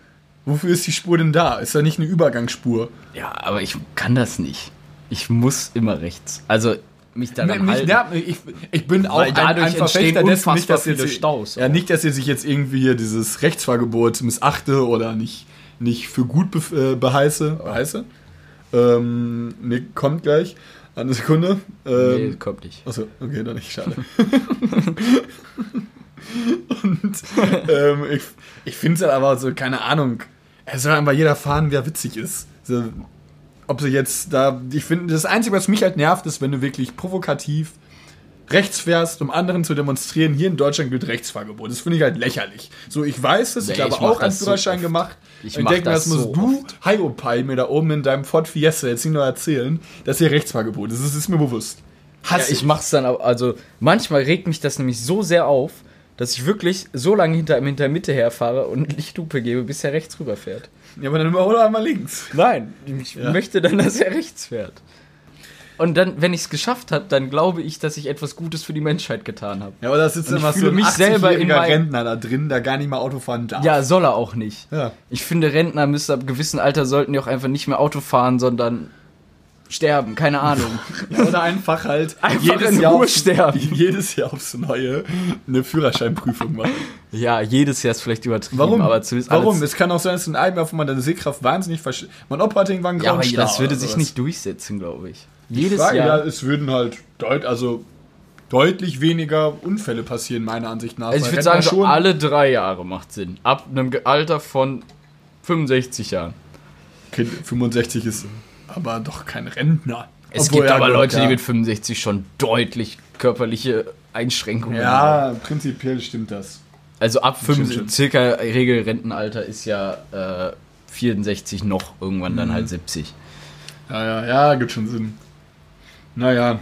Wofür ist die Spur denn da? Ist da nicht eine Übergangsspur? ja, aber ich kann das nicht. Ich muss immer rechts. Also mich daran Mich halten. ich, ich bin auch ein, dadurch ein Verfechter dessen, nicht, dass viele jetzt, Staus Ja, nicht, dass ihr sich jetzt irgendwie hier dieses Rechtsfahrgebot missachte oder nicht, nicht für gut be äh, beheiße. beheiße. Ähm, nee, kommt gleich. Eine Sekunde. nee, Ähm, kommt nicht. Achso, okay, dann nicht, schade. Und ähm, ich, ich finde es halt aber so, keine Ahnung, es soll einfach jeder fahren, wer witzig ist. So, ob sie jetzt da, ich finde, das Einzige, was mich halt nervt, ist, wenn du wirklich provokativ rechts fährst, um anderen zu demonstrieren, hier in Deutschland gilt Rechtsfahrgebot. Das finde ich halt lächerlich. So, ich weiß es, Nee, ich habe ich auch einen so Führerschein oft. gemacht. Ich und denke das das musst so du. Hiopai, mir da oben in deinem Ford Fiesta jetzt nicht nur erzählen, dass hier Rechtsfahrgebot ist. Das ist mir bewusst. Ja, ich mach's dann auch, also manchmal regt mich das nämlich so sehr auf, dass ich wirklich so lange hinter hinter der Mitte herfahre und Lichthupe gebe, bis er rechts rüberfährt. Ja, aber dann überhole er einmal links. Nein, ich Ja. möchte dann, dass er rechts fährt. Und dann, wenn ich es geschafft habe, dann glaube ich, dass ich etwas Gutes für die Menschheit getan habe. Ja, da sitzt immer so ein mich selber in 80-jähriger mein- Rentner da drin, der gar nicht mal Auto fahren darf. Ja, soll er auch nicht. Ja. Ich finde, Rentner müssen ab gewissem Alter sollten die auch einfach nicht mehr Auto fahren, sondern sterben, keine Ahnung. Ja, Oder einfach halt Einfach in Ruhe aufs, sterben. jedes Jahr aufs Neue eine Führerscheinprüfung machen. ja, jedes Jahr ist vielleicht übertrieben, Warum? aber zumindest Warum? Es kann auch sein, dass in einem Jahr von meiner Sehkraft wahnsinnig versch... Mein hatte irgendwann einen Ja, aber das würde oder sich nicht durchsetzen, glaube ich. Jedes frage, ja, Jahr. es würden halt deut also deutlich weniger Unfälle passieren, meiner Ansicht nach. Also ich würde sagen, so alle drei Jahre macht Sinn. Ab einem Alter von 65 Jahren. Okay, 65 ist aber doch kein Rentner. Es Obwohl, gibt ja, aber Leute, ja. die mit 65 schon deutlich körperliche Einschränkungen haben. Ja, prinzipiell stimmt das. Also ab Stimmt 5, schon. circa Regelrentenalter ist ja äh, 64 noch, irgendwann Mhm. dann halt 70. Ja, ja, ja, gibt schon Sinn. Naja.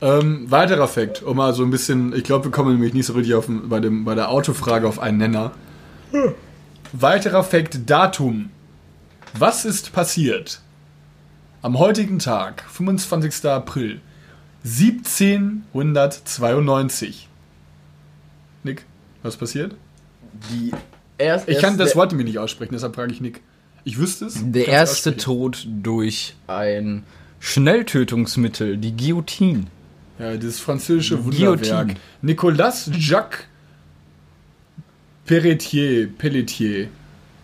Ähm, weiterer Fakt, um mal so ein bisschen, ich glaube, wir kommen nämlich nicht so richtig auf, bei, dem, bei der Autofrage auf einen Nenner. Weiterer Fakt, Datum. Was ist passiert? Am heutigen Tag, 25. April 1792. Nick, was passiert? Die erst, Ich kann das Wort mir nicht aussprechen, deshalb frage ich Nick. Ich wüsste es. der erste. Tod durch ein Schnelltötungsmittel, die Guillotine. Ja, dieses französische Guillotine. Wunderwerk. Nicolas Jacques Pelletier. Pelletier.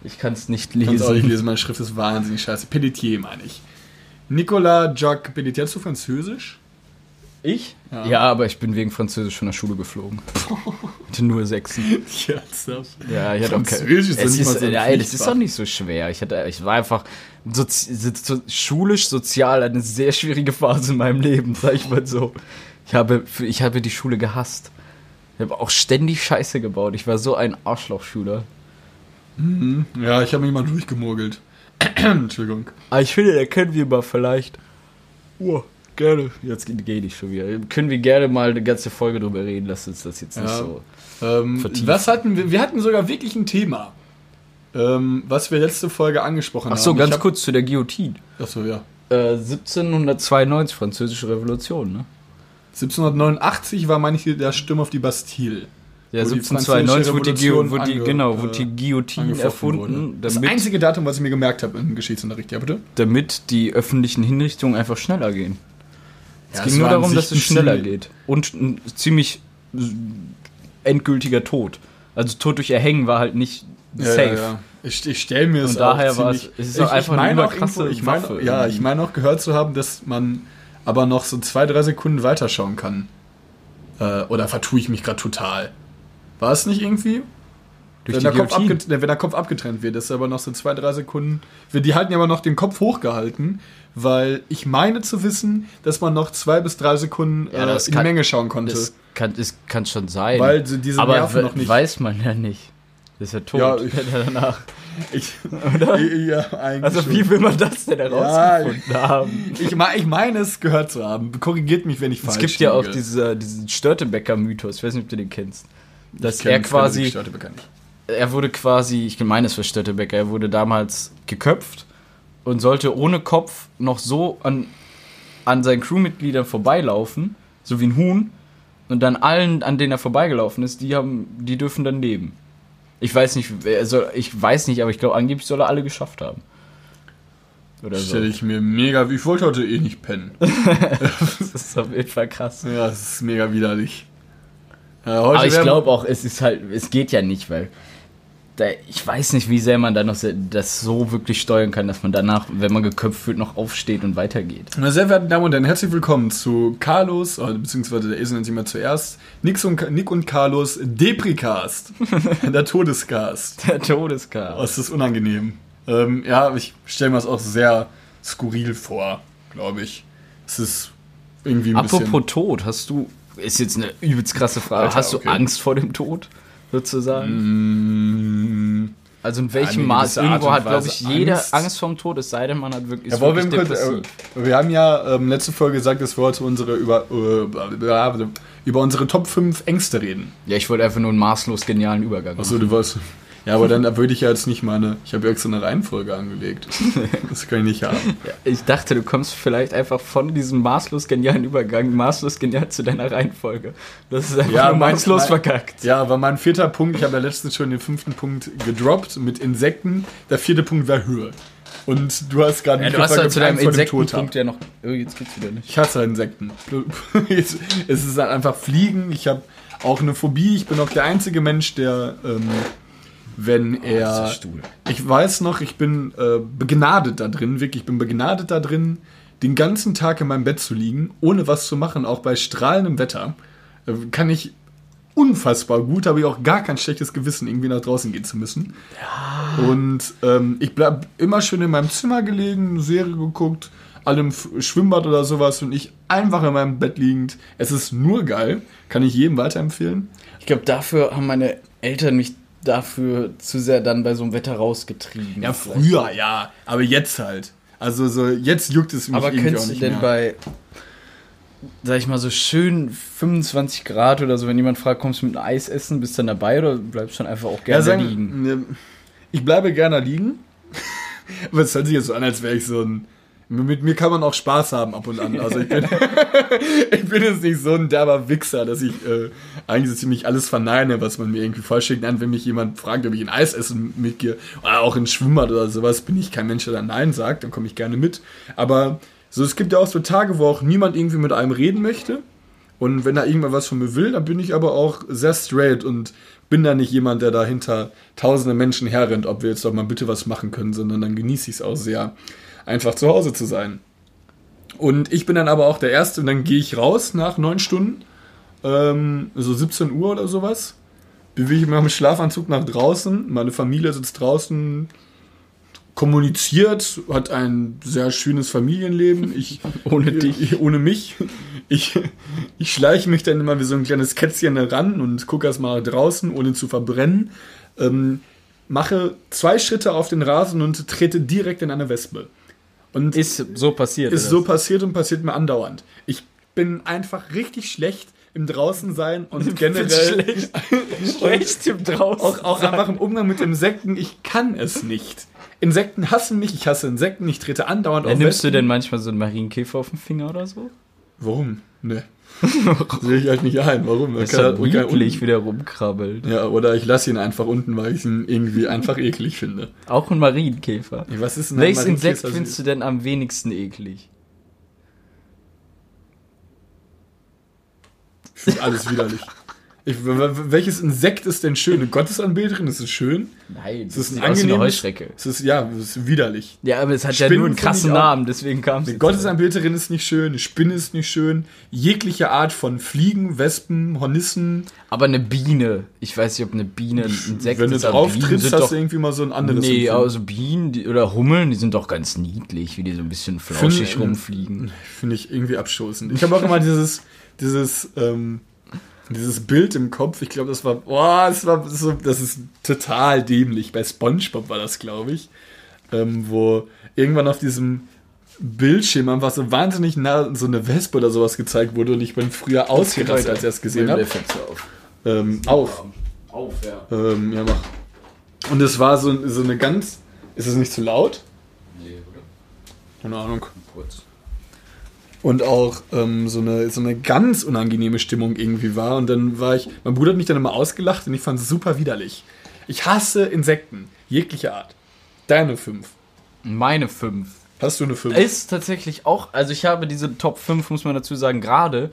Ich kann es nicht Ich kann es auch nicht lesen. lesen, meine Schrift ist wahnsinnig scheiße. Pelletier meine ich. Nicolas Jacques Pelletier. Hast du Französisch? Ich? Ja. Ja. aber ich bin wegen Französisch von der Schule geflogen. Hatte nur Sechsen. Ja. Ja, ich hatte auch kein, ist es ist, so ja, das ist doch nicht so schwer. Ich, hatte, ich war einfach sozi so, schulisch, sozial eine sehr schwierige Phase in meinem Leben, sag ich mal so. Ich habe, ich habe die Schule gehasst. Ich habe auch ständig Scheiße gebaut. Ich war so ein Arschlochschüler. Ja, ich habe mich mal durchgemogelt. Entschuldigung. Aber ich finde, da können wir mal vielleicht. Oh, Gerne. Jetzt geht ich schon wieder. Können wir gerne mal eine ganze Folge drüber reden, lass uns das jetzt nicht Ja. so. Ähm, Vertieft. was hatten wir? Wir hatten sogar wirklich ein Thema, ähm, was wir letzte Folge angesprochen Ach haben. so, ganz hab- kurz zu der Guillotine. Ach so, ja. Äh, 1792, Französische Revolution, ne? 1789 war manche der Sturm auf die Bastille. Ja, Wo die 1792 wurde die, wurde die, genau, wurde die Guillotine angefochten erfunden. Das einzige Datum, was ich mir gemerkt habe im Geschichtsunterricht, ja bitte? damit die öffentlichen Hinrichtungen einfach schneller gehen. Es Ja, ging es nur darum, dass es schneller geht. Und ein ziemlich endgültiger Tod. Also Tod durch Erhängen war halt nicht safe. Ja, ja. Ich, ich stelle mir es Und daher auch war es- es ist ich, einfach ich meine eine auch überkrasse irgendwo- ich meine, Waffe Ja, irgendwie. ich meine auch gehört zu haben, dass man aber noch so zwei, drei Sekunden weiterschauen kann. Äh, oder vertue ich mich gerade total? War es nicht irgendwie? Durch wenn, die der Kopf wenn der Kopf abgetrennt wird, ist aber noch so zwei, drei Sekunden. Die halten ja aber noch den Kopf hochgehalten, weil ich meine zu wissen, dass man noch zwei bis drei Sekunden Ja, äh, in die kann- Menge schauen konnte. Das kann, das kann schon sein. Weil diese Aber Nerven noch nicht- weiß man ja nicht. Das ist ja tot. Ja, ich- danach. ich, Oder? ja, eigentlich Also wie will man das denn herausgefunden haben? Ich, ich meine es gehört zu haben. Korrigiert mich, wenn ich Es falsch gibt ja auch diese, diesen Störtebecker-Mythos, ich weiß nicht, ob du den kennst. Dass Ich kenn er quasi. Er wurde quasi, ich meine es für Störtebecker, er wurde damals geköpft und sollte ohne Kopf noch so an, an seinen Crewmitgliedern vorbeilaufen, so wie ein Huhn, und dann allen, an denen er vorbeigelaufen ist, die haben, die dürfen dann leben. Ich weiß nicht, soll, ich weiß nicht, aber ich glaube, angeblich soll er alle geschafft haben. Oder so. Stelle ich mir mega. Ich wollte heute eh nicht pennen. Das ist auf jeden Fall krass. ja, es ist mega widerlich. Heute Aber ich glaube auch, es ist halt, es geht ja nicht, weil da, ich weiß nicht, wie sehr man dann noch das so wirklich steuern kann, dass man danach, wenn man geköpft wird, noch aufsteht und weitergeht. Meine sehr verehrten Damen und Herren, herzlich willkommen zu Carlos, oder beziehungsweise der Esel nennt sich mal zuerst, Nix und, Nick und Carlos Depricast. der Todescast. Der Todeschaos. Oh, ist das unangenehm. Ähm, ja, ich stelle mir das auch sehr skurril vor, glaube ich. Es ist irgendwie ein Apropos bisschen... Tod, hast du, ist jetzt eine übelst krasse Frage, Alter, hast du okay. Angst vor dem Tod, sozusagen? Mm, Also in welchem Maß? Irgendwo hat, glaube ich, jeder Angst. Angst. vorm Tod, es sei denn, man hat wirklich, Ja, wirklich kurz, depressiv. äh, wir haben ja ähm, letzte Folge gesagt, dass wir heute unsere über, äh, über unsere Top 5 Ängste reden. Ja, ich wollte einfach nur einen maßlos genialen Übergang Achso, du weißt. Ja, aber dann würde ich ja jetzt nicht meine. Ich habe ja extra eine Reihenfolge angelegt. Das kann ich nicht haben. Ja, ich dachte, du kommst vielleicht einfach von diesem maßlos genialen Übergang maßlos genial zu deiner Reihenfolge. Das ist einfach Ja, nur mein- maßlos mein- verkackt. Ja, aber mein vierter Punkt, ich habe ja letztens schon den fünften Punkt gedroppt mit Insekten. Der vierte Punkt wäre Höhe. Und du hast gerade Ja, du hast halt zu deinem Insektenpunkt ja noch. Oh, jetzt geht's wieder nicht. Ich hasse Insekten. es ist halt einfach Fliegen. Ich habe auch eine Phobie. Ich bin auch der einzige Mensch, der, ähm, wenn er. Stuhl. Ich weiß noch, ich bin äh, begnadet da drin, wirklich, ich bin begnadet da drin, den ganzen Tag in meinem Bett zu liegen, ohne was zu machen, auch bei strahlendem Wetter. Äh, kann ich unfassbar gut, habe ich auch gar kein schlechtes Gewissen, irgendwie nach draußen gehen zu müssen. Und ähm, ich bleib immer schön in meinem Zimmer gelegen, eine Serie geguckt, allem Schwimmbad oder sowas und ich einfach in meinem Bett liegend. Es ist nur geil, kann ich jedem weiterempfehlen. Ich glaube, dafür haben meine Eltern mich dafür zu sehr dann bei so einem Wetter rausgetrieben. Ja, früher, ja, aber jetzt halt. Also so jetzt juckt es mich Aber irgendwie auch könntest du nicht denn bei, sag ich mal, so schön 25 Grad oder so, wenn jemand fragt, kommst du mit einem Eis essen, bist du dann dabei oder bleibst du dann einfach auch Ja, gerne sagen, liegen? ne, Ich bleibe gerne liegen. Aber es hört sich jetzt so an, als wäre ich so ein. Mit mir kann man auch Spaß haben ab und an. Also ich bin, ich bin jetzt nicht so ein derber Wichser, dass ich äh, eigentlich so ziemlich alles verneine, was man mir irgendwie vorschickt. An, wenn mich jemand fragt, ob ich ein Eis essen mitgehe oder auch ins Schwimmbad oder sowas, bin ich kein Mensch, der dann Nein sagt, dann komme ich gerne mit. Aber so, es gibt ja auch so Tage, wo auch niemand irgendwie mit einem reden möchte. Und wenn da irgendwer was von mir will, dann bin ich aber auch sehr straight und bin da nicht jemand, der da hinter tausende Menschen herrennt, ob wir jetzt doch mal bitte was machen können, sondern dann genieße ich es auch sehr, einfach zu Hause zu sein. Und ich bin dann aber auch der Erste und dann gehe ich raus nach neun Stunden, ähm, so 17 Uhr oder sowas, bewege ich mich mit Schlafanzug nach draußen, meine Familie sitzt draußen, kommuniziert, hat ein sehr schönes Familienleben. Ich, Ohne dich. Ich, ohne mich. Ich, ich schleiche mich dann immer wie so ein kleines Kätzchen ran und gucke erst mal draußen, ohne zu verbrennen. Ähm, mache zwei Schritte auf den Rasen und trete direkt in eine Wespe. Und Ist so passiert. ist so passiert und passiert mir andauernd. Ich bin einfach richtig schlecht im Draußensein und generell schlecht. Schlecht im draußen. auch, auch einfach im Umgang mit Insekten. Ich kann es nicht. Insekten hassen mich, ich hasse Insekten, ich trete andauernd Ja, auf nimmst du Wespen. denn manchmal so einen Marienkäfer auf den Finger oder so? Warum? Ne. Sehe ich halt nicht ein. Warum? Das ist Kann- halt kann niedlich, wie der rumkrabbelt. Ja, oder ich lasse ihn einfach unten, weil ich ihn irgendwie einfach eklig finde. Auch ein Marienkäfer. Was ist denn Welches Insekt findest du denn am wenigsten eklig? Ich finde alles widerlich. Ich, welches Insekt ist denn schön? Eine Gottesanbeterin, ist es schön? Nein, Es ist ein eine. Heuschrecke. Es ist, ja, es ist widerlich. Ja, aber es hat ja Spinnen nur einen krassen Namen, deswegen kam es. Eine Gottesanbeterin ist nicht schön, eine Spinne ist nicht schön. Jegliche Art von Fliegen, Wespen, Hornissen. Aber eine Biene. Ich weiß nicht, ob eine Biene ein Insekt Wenn du ist. aber drauf Bienen trittst, hast du irgendwie mal so ein anderes Nee, Empfinden. also Bienen die, oder Hummeln, die sind doch ganz niedlich, wie die so ein bisschen flauschig Find- rumfliegen. Finde ich irgendwie abstoßend. Ich habe auch immer dieses, dieses, ähm, dieses Bild im Kopf. Ich glaube, das war, boah, das war so, das ist total dämlich. Bei SpongeBob war das, glaube ich, ähm, wo irgendwann auf diesem Bildschirm einfach so wahnsinnig nah so eine Wespe oder sowas gezeigt wurde und ich bin früher ausgerastet, als ich das gesehen habe. auf. Ähm, auf. Auf, ja. Ähm, ja, mach. Und es war so, so eine ganz. Ist es nicht zu laut? Nee, oder? Keine Ahnung. Kurz. Und auch ähm, so, eine, so eine ganz unangenehme Stimmung irgendwie war. Und dann war ich, mein Bruder hat mich dann immer ausgelacht und ich fand es super widerlich. Ich hasse Insekten, jegliche Art. Deine fünf. Meine fünf. Hast du eine fünf? Ist tatsächlich auch, also ich habe diese Top 5, muss man dazu sagen, gerade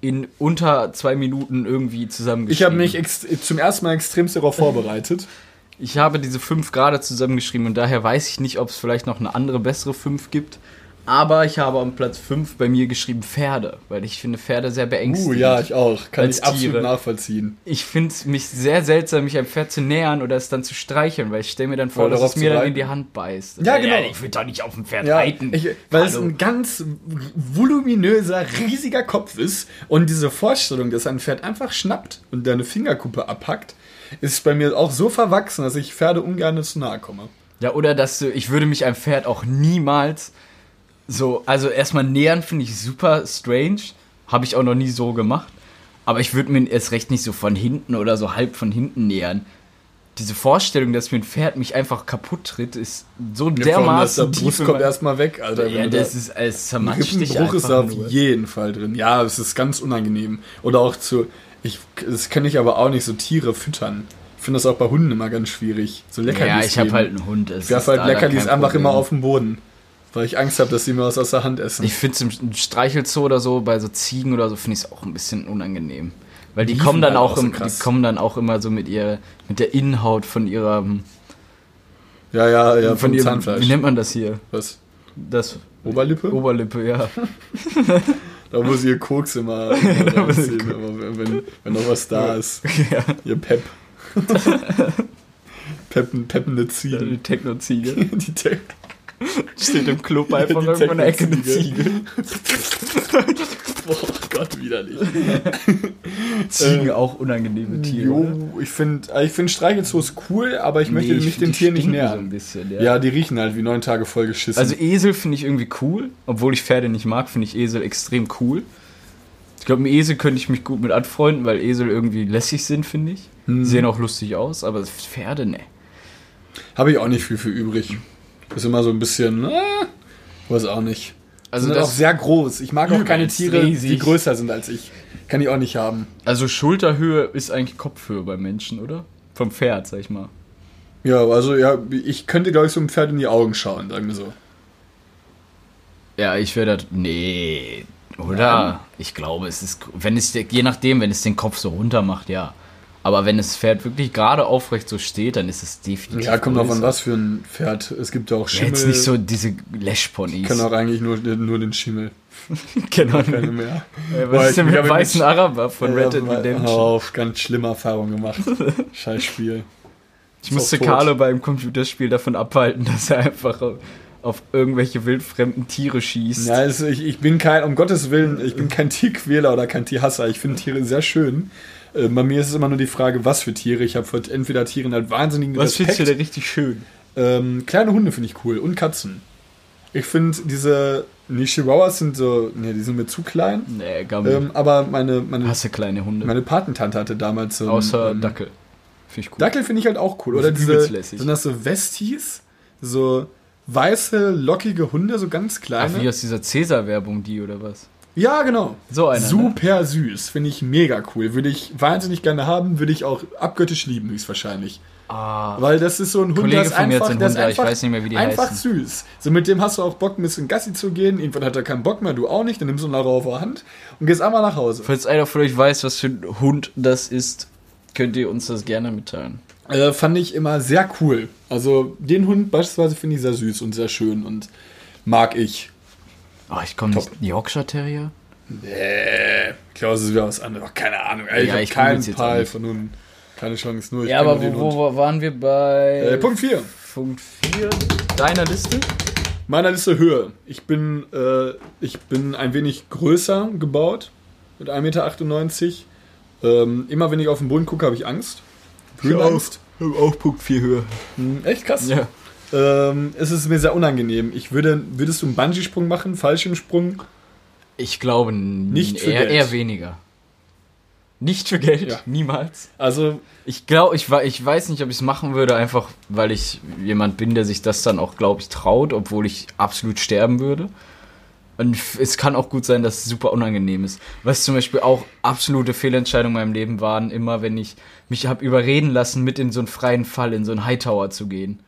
in unter zwei Minuten irgendwie zusammengeschrieben. Ich habe mich zum ersten Mal extremst darauf vorbereitet. Ich habe diese fünf gerade zusammengeschrieben und daher weiß ich nicht, ob es vielleicht noch eine andere bessere fünf gibt. Aber ich habe am Platz 5 bei mir geschrieben Pferde, weil ich finde Pferde sehr Uh, beängstigend. ja, ich auch. Kann ich absolut Tiere. nachvollziehen. Ich finde es mich sehr seltsam, mich einem Pferd zu nähern oder es dann zu streicheln, weil ich stelle mir dann vor, Oder dass es mir zu dann in reiten. die Hand beißt. Ja, genau. ich will doch nicht auf dem Pferd Ja, reiten. ich, weil es Hallo. ein ganz voluminöser, riesiger Kopf ist und diese Vorstellung, dass ein Pferd einfach schnappt und deine Fingerkuppe abhackt, ist bei mir auch so verwachsen, dass ich Pferde ungern zu nahe komme. Ja, oder dass du, ich würde mich einem Pferd auch niemals so, also erstmal nähern finde ich super strange. Habe ich auch noch nie so gemacht. Aber ich würde mir erst recht nicht so von hinten oder so halb von hinten nähern. Diese Vorstellung, dass mir ein Pferd mich einfach kaputt tritt, ist so dermaßen der tief. In mein- erstmal weg, Alter. ja, das da- ist, es zermatscht dich Rippenbruch ist da einfach auf jeden Fall drin. Ja, es ist ganz unangenehm. Oder auch zu, ich, das kann ich aber auch nicht so Tiere füttern. Ich finde das auch bei Hunden immer ganz schwierig. So Leckerlis Ja, ich habe halt einen Hund. es Ich werfe halt Leckerlis einfach immer auf den Boden. Weil ich Angst habe, dass sie mir was aus der Hand essen. Ich finde es im Streichelzoo oder so, bei so Ziegen oder so, finde ich es auch ein bisschen unangenehm. Weil die kommen dann halt auch, auch so im, krass. die kommen dann auch immer so mit ihr, mit der Innenhaut von ihrer, ja, ja, ja, von ihrem, Zahnfleisch. wie nennt man das hier? Was? Das Oberlippe? Oberlippe, ja. Da wo sie ihr Koks immer, immer rausziehen, wenn, wenn, noch was da ist. ja. Ihr Pep. Peppen, peppende Ziegen. Die Techno-Ziege. Die Te Steht im Club einfach irgendwo in der Ecke eine. Ziege. Boah, Gott, widerlich. Ziegen Äh, auch unangenehme Tiere. oder? Jo, ich finde ich find Streichelzoos cool, aber ich möchte Nee, ich mich den die Tieren nicht nähern. So ein bisschen, ja. ja. die riechen halt wie neun Tage voll geschissen. Also Esel finde ich irgendwie cool. Obwohl ich Pferde nicht mag, finde ich Esel extrem cool. Ich glaube, mit Esel könnte ich mich gut mit anfreunden, weil Esel irgendwie lässig sind, finde ich. Hm. Sehen auch lustig aus, aber Pferde, ne. Habe ich auch nicht viel für übrig. Ist immer so ein bisschen, äh, weiß auch nicht. Also sind auch das, sehr groß. Ich mag auch keine Tiere, die riesig. größer sind als ich. Kann ich auch nicht haben. also Schulterhöhe ist eigentlich Kopfhöhe bei Menschen, oder? Vom Pferd, sag ich mal. Ja, also ja, ich könnte, glaube ich, so einem Pferd in die Augen schauen, sagen wir so. Ja, ich wäre da. Nee. Oder? Ich glaube, es ist. Wenn es je nachdem, wenn es den Kopf so runter macht, ja. Aber wenn das Pferd wirklich gerade aufrecht so steht, dann ist es definitiv. Ja, kommt drauf an, was für ein Pferd. Es gibt ja auch Ja, Schimmel. jetzt nicht so diese Lashponys. kann auch eigentlich nur, nur den Schimmel. genau. Keine mehr. Ja, Boah, was ist ich- denn ich mit dem weißen Araber von Red Dead Ja, Redemption? auf, ganz schlimme Erfahrungen gemacht. Scheiß Spiel. Ich Ist musste auch. Carlo beim Computerspiel davon abhalten, dass er einfach auf- auf irgendwelche wildfremden Tiere schießt. Ja, also ich, ich bin kein, um Gottes Willen, ich bin kein Tierquäler oder kein Tierhasser. Ich finde Tiere sehr schön. Äh, bei mir ist es immer nur die Frage, was für Tiere. Ich habe vor entweder Tieren halt wahnsinnigen Was findest du denn richtig schön? Ähm, kleine Hunde finde ich cool und Katzen. Ich finde diese, die Chihuahuas sind so, nee, die sind mir zu klein. Nee, Gammel. Ähm, aber meine, meine, Hasse kleine Hunde. meine Patentante hatte damals so einen, Außer ähm, Dackel. Finde ich cool. Dackel finde ich halt auch cool. Oder diese, sind das so Westies? So weiße, lockige Hunde, so ganz Ach, kleine. wie aus dieser Cäsar-Werbung, die oder was? Ja, genau. So einer. Ne? Super süß, finde ich mega cool. Würde ich wahnsinnig gerne haben, würde ich auch abgöttisch lieben, höchstwahrscheinlich. Ah, Weil das ist so ein Hund, Kollege der ist von mir hat einfach, so der ist ich einfach, weiß nicht mehr, einfach süß. So mit dem hast du auch Bock, ein bisschen Gassi zu gehen. Irgendwann hat er keinen Bock mehr, du auch nicht. Dann nimmst du ihn auf der Hand und gehst einmal nach Hause. falls einer von euch weiß, was für ein Hund das ist, könnt ihr uns das gerne mitteilen. Äh, fand ich immer sehr cool. Also den Hund beispielsweise finde ich sehr süß und sehr schön und mag ich. Oh, ich komme nicht. Yorkshire Terrier? Nee, Klaus ist wieder was anderes. Keine Ahnung. Ey, Ja, ich ich habe keinen auch nicht. von Hunden. Keine Chance, nur ich Ja, aber wo, wo waren wir bei. Äh, Punkt 4. Punkt 4 deiner Liste? Meiner Liste Höhe. Ich bin, äh, ich bin ein wenig größer gebaut, mit 1,98 Meter. Ähm, immer wenn ich auf den Boden gucke, habe ich Angst. Höhenangst. Auch Punkt 4 höher. Hm, echt krass. Ja. Ähm, es ist mir sehr unangenehm. Ich würde, würdest du einen Bungee-Sprung machen, Fallschirmsprung? Ich glaube Nicht für eher, Geld. eher weniger. Nicht für Geld, Ja. niemals. Also, Ich glaube, ich, ich weiß nicht, ob ich es machen würde, einfach weil ich jemand bin, der sich das dann auch, glaube ich, traut, obwohl ich absolut sterben würde. Und es kann auch gut sein, dass es super unangenehm ist. Was zum Beispiel auch absolute Fehlentscheidungen in meinem Leben waren, immer wenn ich mich habe überreden lassen, mit in so einen freien Fall, in so einen Hightower zu gehen.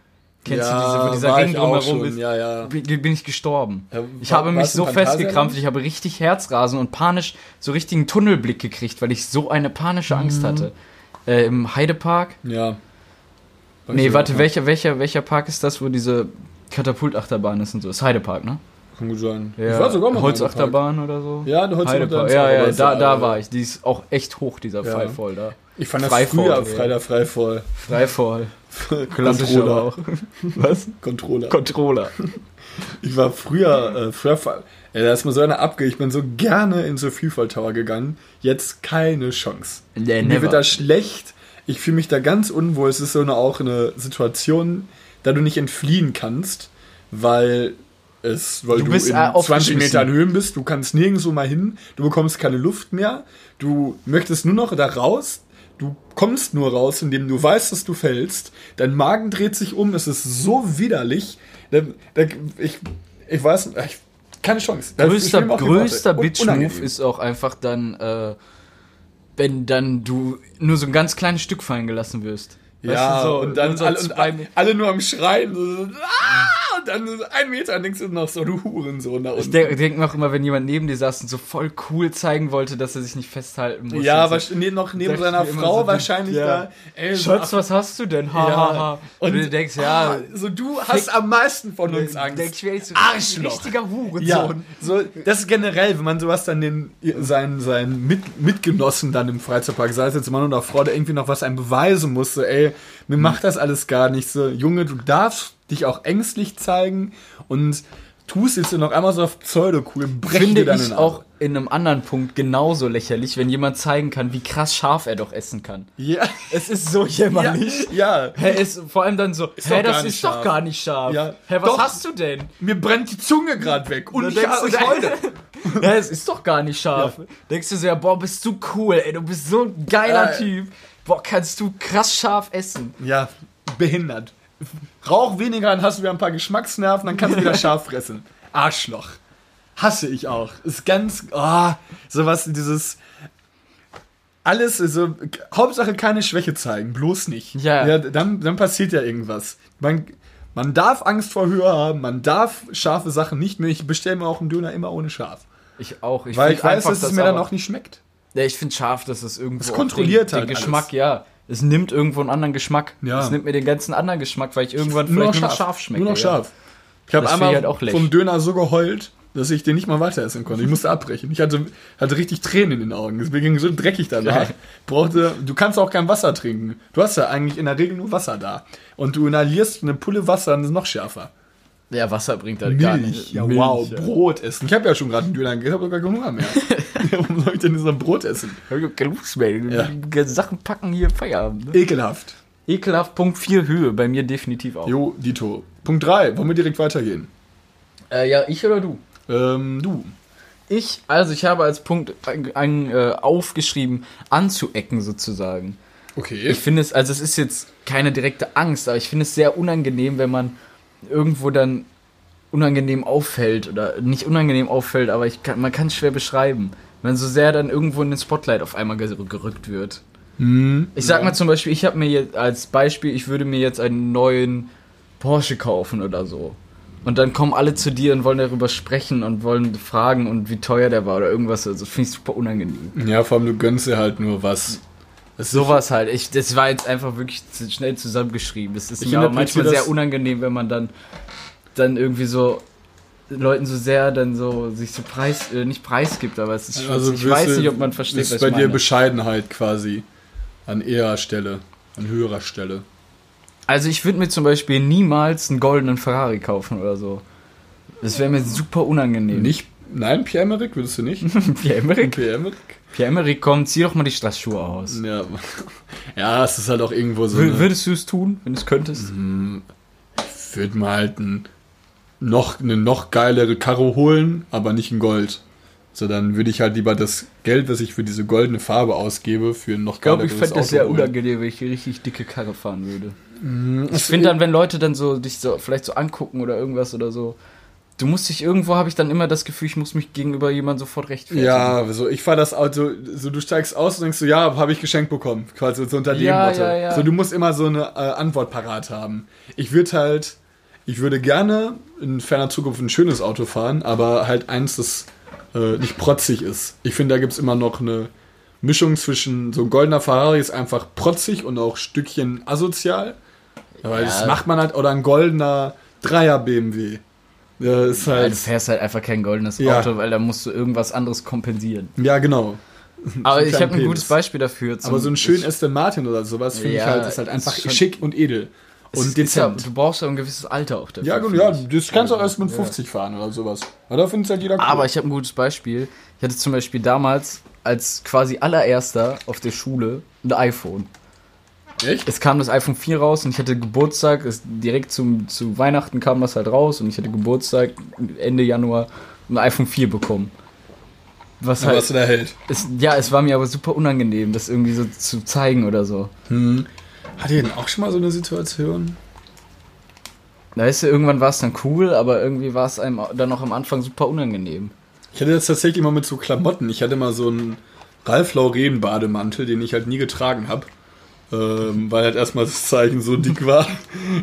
Kennst Ja, du diese, wo dieser war Ring drumherum ist? ja, ja. Bin, ich gestorben. Ja, ich war- habe mich so festgekrampft, ich habe richtig Herzrasen und panisch so richtigen Tunnelblick gekriegt, weil ich so eine panische Angst Mhm. hatte. Äh, Im Heidepark. Ja. Weiß Nee, warte, welcher, welcher, welcher Park ist das, wo diese Katapultachterbahn ist und so? Das ist Heidepark, ne? Kann gut sein. Ja, Ich war sogar mal Holzachterbahn oder so? Ja, eine Holzachterbahn Ja, ja, da, ja, da äh, war ich. Die ist auch echt hoch, dieser Ja. Freifall da. Ich fand das Freifall, früher ja. Freitag Freifall. Freifall. Klassisch Controller. aber auch. Was? Controller. Controller. Ich war früher, äh, früher, ey, da ist mir so eine abge. Ich bin so gerne in so Vielfalt Tower gegangen. Jetzt keine Chance. Nee, Mir wird da schlecht. Ich fühle mich da ganz unwohl. Es ist so eine, auch eine Situation, da du nicht entfliehen kannst, weil es, weil Du du, in äh, 20 aufgeschmissen. Metern Höhen bist. Du kannst nirgendwo mal hin. Du bekommst keine Luft mehr. Du möchtest nur noch da raus. Du kommst nur raus, indem du weißt, dass du fällst. Dein Magen dreht sich um. Es ist so widerlich. Ich, ich weiß, ich, keine Chance. Größter größter Bitch-Move ist auch einfach dann, äh, wenn dann du nur so ein ganz kleines Stück fallen gelassen wirst. Weißt Ja, du, so, und dann so alle, und alle, nur am Schreien. Ah, und dann ein Meter denkst du noch so, du Hurensohn da Ich unten. denke denk mir auch immer, wenn jemand neben dir saß und so voll cool zeigen wollte, dass er sich nicht festhalten muss. ja, so. wahrscheinlich noch neben ich seiner Frau so, wahrscheinlich ja. da. Ey, Schatz, was hast du denn? Ha, Ja. ha, ha. Und, Und- du denkst, ja, ah, so du hast am meisten von uns Angst. denk ich mir so, Arschloch. richtiger Hurensohn. Ja, so, das ist generell, wenn man sowas dann den, seinen, seinen Mit, Mitgenossen dann im Freizeitpark, sei es jetzt Mann oder Frau, der irgendwie noch was einem beweisen muss, so, ey, mir macht das alles gar nicht so. Junge, du darfst dich auch ängstlich zeigen und tust jetzt noch einmal so auf Pseudo-cool, brech Finde dir ich auch in einem anderen Punkt genauso lächerlich, wenn jemand zeigen kann, wie krass scharf er doch essen kann. Ja, Es ist so ja, jämmerlich. ja. Hä, ist vor allem dann so, Ist hä, doch das ist doch scharf. gar nicht scharf. Ja. Hä, was Doch. hast du denn? Mir brennt die Zunge gerade weg und Dann ich, denkst du ich so, heule. Hä, es ist doch gar nicht scharf. Denkst du so, ja, boah, bist du cool, ey, du bist so ein geiler Äh. Typ. Boah, kannst du krass scharf essen. Ja, behindert. Rauch weniger, dann hast du wieder ein paar Geschmacksnerven, dann kannst du wieder scharf fressen. Arschloch. Hasse ich auch. Ist ganz, ah, sowas, dieses, alles, also, Hauptsache keine Schwäche zeigen, bloß nicht. Ja. ja dann, dann passiert ja irgendwas. Man, man darf Angst vor Höhe haben, man darf scharfe Sachen nicht mehr. Ich bestelle mir auch einen Döner immer ohne scharf. Ich auch. Ich Weil ich weiß, einfach, dass es mir dann auch nicht schmeckt. Ja, ich finde scharf, dass es irgendwo. Es kontrolliert den, halt den Geschmack, alles. ja. Es nimmt irgendwo einen anderen Geschmack. Ja. Es nimmt mir den ganzen anderen Geschmack, weil ich irgendwann Nur noch vielleicht nur scharf. noch scharf schmecke. Nur noch scharf. Ich habe einmal ich halt vom Döner so geheult, dass ich den nicht mal weiter essen konnte. Ich musste abbrechen. Ich hatte, hatte richtig Tränen in den Augen. Es ging so dreckig danach. Brauchte, du kannst auch kein Wasser trinken. Du hast ja eigentlich in der Regel nur Wasser da. Und du inhalierst eine Pulle Wasser und das ist noch schärfer. Ja, Wasser bringt halt gar nicht. Ja, Milch, wow, ja. Brot essen. Ich habe ja schon gerade einen Döner gegessen, habe doch gar keinen Hunger mehr. Warum soll ich denn so ein Brot essen? Ich keine Lust mehr. Ja. Sachen packen hier Feierabend. Ne? Ekelhaft. Ekelhaft, Punkt 4 Höhe, bei mir definitiv auch. Jo, Dito. Punkt 3. Wollen wir direkt weitergehen? Äh, ja, ich oder du? Ähm, du. Ich, also ich habe als Punkt ein, ein, äh, aufgeschrieben, anzuecken sozusagen. Okay. Ich finde es, also es ist jetzt keine direkte Angst, aber ich finde es sehr unangenehm, wenn man irgendwo dann unangenehm auffällt oder nicht unangenehm auffällt, aber ich kann, man kann es schwer beschreiben. Wenn so sehr dann irgendwo in den Spotlight auf einmal ger- gerückt wird. Hm, Ich sag ja. mal zum Beispiel, ich habe mir jetzt als Beispiel, ich würde mir jetzt einen neuen Porsche kaufen oder so. Und dann kommen alle zu dir und wollen darüber sprechen und wollen fragen und wie teuer der war oder irgendwas. Also finde ich super unangenehm. Ja, vor allem du gönnst dir halt nur was. Sowas halt. Ich, das war jetzt einfach wirklich zu schnell zusammengeschrieben. Es ist Ich mir manchmal sehr unangenehm, wenn man dann, dann irgendwie so Leuten so sehr dann so sich so preis, äh, nicht preisgibt, aber es ist schon, Also ich weiß nicht, ob man versteht, ist was bei ich dir meine. Bescheidenheit quasi. An eher Stelle. An höherer Stelle. Also ich würde mir zum Beispiel niemals einen goldenen Ferrari kaufen oder so. Das wäre mir super unangenehm. Nicht. Nein, Pierre-Emerick würdest du nicht? Pierre-Emerick? Pierre-Emerick? Pierre-Emerick, komm, zieh doch mal die Straßschuhe aus. Ja. ja, es ist halt auch irgendwo so. Eine, Würdest du es tun, wenn du es könntest? würde mal halt ein, noch, eine noch geilere Karo holen, aber nicht in Gold. So, dann würde ich halt lieber das Geld, was ich für diese goldene Farbe ausgebe, für ein noch Ich glaube, geileres ich fände das Auto sehr unangenehm, wenn ich eine richtig dicke Karre fahren würde. Mm, Ich finde dann, wenn Leute dann so dich so vielleicht so angucken oder irgendwas oder so, du musst dich irgendwo habe ich dann immer das Gefühl, ich muss mich gegenüber jemandem sofort rechtfertigen. Ja, so ich fahre das Auto, so du steigst aus und denkst so, ja, habe ich geschenkt bekommen, quasi so unter dem Ja, Motto. ja, ja. So du musst immer so eine äh, Antwort parat haben. Ich würde halt, ich würde gerne in ferner Zukunft ein schönes Auto fahren, aber halt eins, das äh, nicht protzig ist. Ich finde, da gibt's immer noch eine Mischung zwischen so ein goldener Ferrari ist einfach protzig und auch Stückchen asozial. Weil das macht man halt, oder ein goldener Dreier BMW. Ja, ist halt, du fährst halt einfach kein goldenes Ja. Auto, weil da musst du irgendwas anderes kompensieren. ja genau. Aber ich habe ein gutes. Beispiel dafür. Aber so ein schön ich- Aston Martin oder sowas finde ich Ja, halt, ist halt ist einfach schon- schick und edel. Und ist ja, dezent. du brauchst ja ein gewisses Alter auch dafür. Ja, gut, finde ja, ich. das kannst du auch erst mit Ja. 50 fahren oder sowas. Aber da findet halt jeder cool. Aber ich habe ein gutes Beispiel. Ich hatte zum Beispiel damals als quasi allererster auf der Schule ein iPhone. Echt? Es kam das iPhone 4 raus und ich hatte Geburtstag, es, direkt zum, zu Weihnachten kam das halt raus und ich hatte Geburtstag Ende Januar ein iPhone 4 bekommen. Was Aber halt, was du da hält. es, ja, es war mir aber super unangenehm, das irgendwie so zu zeigen oder so. Hm. Hat ihr denn auch schon mal so eine Situation? Weißt du, irgendwann war es dann cool, aber irgendwie war es einem dann noch am Anfang super unangenehm. Ich hatte das tatsächlich immer mit so Klamotten. Ich hatte mal so einen Ralph Lauren Bademantel, den ich halt nie getragen habe. Ähm, weil halt erstmal das Zeichen so dick war.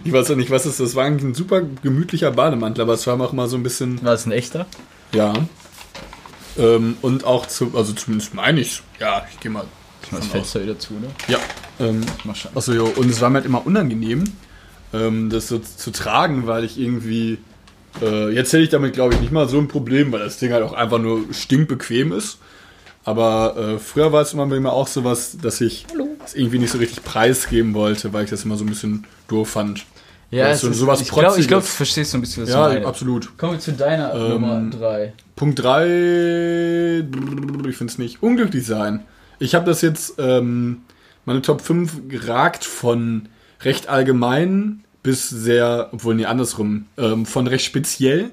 Ich weiß ja nicht, was es ist. Das war eigentlich ein super gemütlicher Bademantel, aber es war auch immer so ein bisschen War es ein echter? Ja. Ähm, und auch zu, also zumindest meine ich Ja, ich gehe mal. Ich mach das aus. Fenster wieder zu, ne? Ja. Ähm, achso, jo. Und es war mir halt immer unangenehm, ähm, das so zu tragen, weil ich irgendwie. Äh, jetzt hätte ich damit, glaube ich, nicht mal so ein Problem, weil das Ding halt auch einfach nur stinkbequem ist. Aber äh, früher war es immer bei mir auch sowas, dass ich es irgendwie nicht so richtig preisgeben wollte, weil ich das immer so ein bisschen doof fand. Ja, Weil es so- ist, sowas ich glaube, glaub, du verstehst so ein bisschen, was Ja, du meinst. absolut. Kommen wir zu deiner Ähm, Nummer 3. Punkt 3, ich finde es nicht. Unglücklich sein. Ich habe das jetzt, ähm, meine Top 5 geragt von recht allgemein bis sehr, obwohl nee, andersrum, ähm, von recht speziell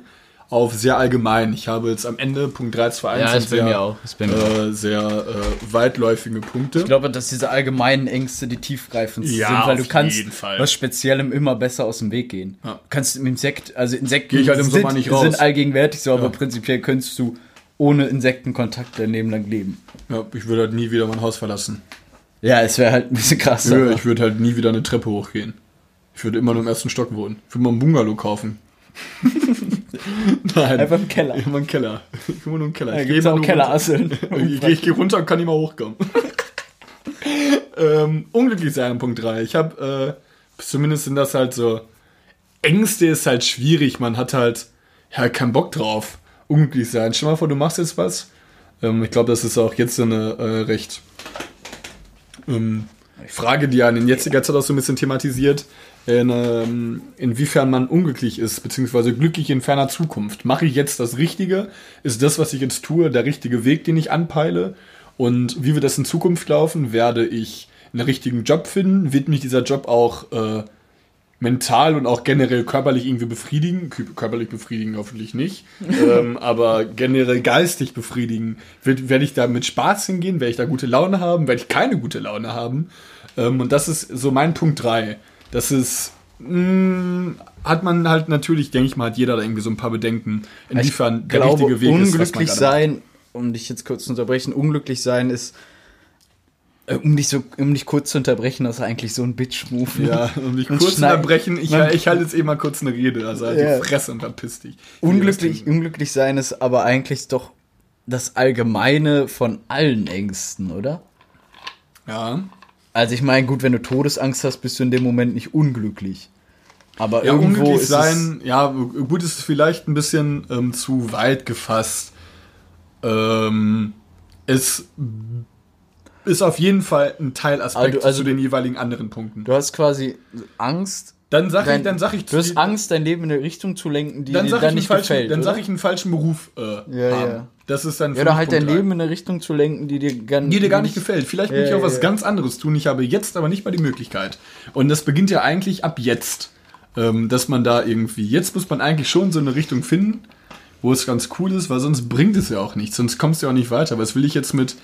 auf sehr allgemein. Ich habe jetzt am Ende Punkt 3, 2, 1 Ja, sind sehr. Äh, sehr äh, weitläufige Punkte. Ich glaube, dass diese allgemeinen Ängste die tiefgreifendsten Ja, sind, weil du kannst was Speziellem immer besser aus dem Weg gehen. Ja. Du kannst im Insekt, also Insekten Geh ich halt im sind, Sommer nicht raus. sind allgegenwärtig so, aber Ja. prinzipiell könntest du ohne Insektenkontakt dein Leben lang leben. ja, ich würde halt nie wieder mein Haus verlassen. Ja, es wäre halt ein bisschen krass. Nö, aber- ich würde halt nie wieder eine Treppe hochgehen. Ich würde immer nur im ersten Stock wohnen. Ich würde mal einen Bungalow kaufen. Nein. Einfach im Keller. Immer einen Keller. Ich nur einen Keller. Da Ich gibt es geh auch Kellerasseln. Ich, geh- ich gehe runter und kann nicht mal hochkommen. ähm, unglücklich sein, Punkt 3. Ich habe, äh, zumindest sind das halt so, Ängste ist halt schwierig. Man hat halt, ja, keinen Bock drauf. Unglücklich sein. Stell mal vor, du machst jetzt was. Ähm, ich glaube, das ist auch jetzt so eine äh, recht ähm, Frage, die ja in jetziger Zeit auch so ein bisschen thematisiert, in, ähm, inwiefern man unglücklich ist, beziehungsweise glücklich in ferner Zukunft. Mache ich jetzt das Richtige? Ist das, was ich jetzt tue, der richtige Weg, den ich anpeile? Und wie wird das in Zukunft laufen? Werde ich einen richtigen Job finden? Wird mich dieser Job auch äh, mental und auch generell körperlich irgendwie befriedigen. Kö- Körperlich befriedigen hoffentlich nicht, ähm, aber generell geistig befriedigen. Werd- Werde ich da mit Spaß hingehen? Werde ich da gute Laune haben? Werde ich keine gute Laune haben? Ähm, und das ist so mein Punkt 3. Das ist, mh, hat man halt natürlich, denke ich mal, hat jeder da irgendwie so ein paar Bedenken, inwiefern der glaube, richtige Weg ist. was man unglücklich sein, um dich jetzt kurz zu unterbrechen, unglücklich sein ist, äh, um dich so, um dich kurz zu unterbrechen, das ist eigentlich so ein Bitch-Move. Ja, um dich kurz zu unterbrechen, ich, ich halte jetzt eh mal kurz eine Rede, also halt Ja. die Fresse und verpiss dich. Unglücklich, unglücklich sein ist aber eigentlich doch das Allgemeine von allen Ängsten, oder? Ja. Also ich meine, gut, wenn du Todesangst hast, bist du in dem Moment nicht unglücklich. Aber Ja, irgendwo unglücklich ist sein, ja, gut, ist vielleicht ein bisschen ähm, zu weit gefasst. Ähm, es ist auf jeden Fall ein Teilaspekt Also- also- zu den jeweiligen anderen Punkten. du hast quasi Angst. Dann sag ich, dein- dann sag ich, Du hast Angst, dein Leben in eine Richtung zu lenken, die dann dir dann ich, nicht falschen, gefällt. dann oder? sag ich einen falschen Beruf äh, Ja, haben. ja. Das ist dann ja, oder halt dein. Leben in eine Richtung zu lenken, die dir gar, die dir gar nicht gefällt. Vielleicht will Ja, ich auch ja, was ganz anderes tun. Ich habe jetzt aber nicht mal die Möglichkeit. Und das beginnt ja eigentlich ab jetzt. Ähm, dass man da irgendwie, jetzt muss man eigentlich schon so eine Richtung finden, wo es ganz cool ist, weil sonst bringt es ja auch nichts. Sonst kommst du ja auch nicht weiter. Was will ich jetzt mit,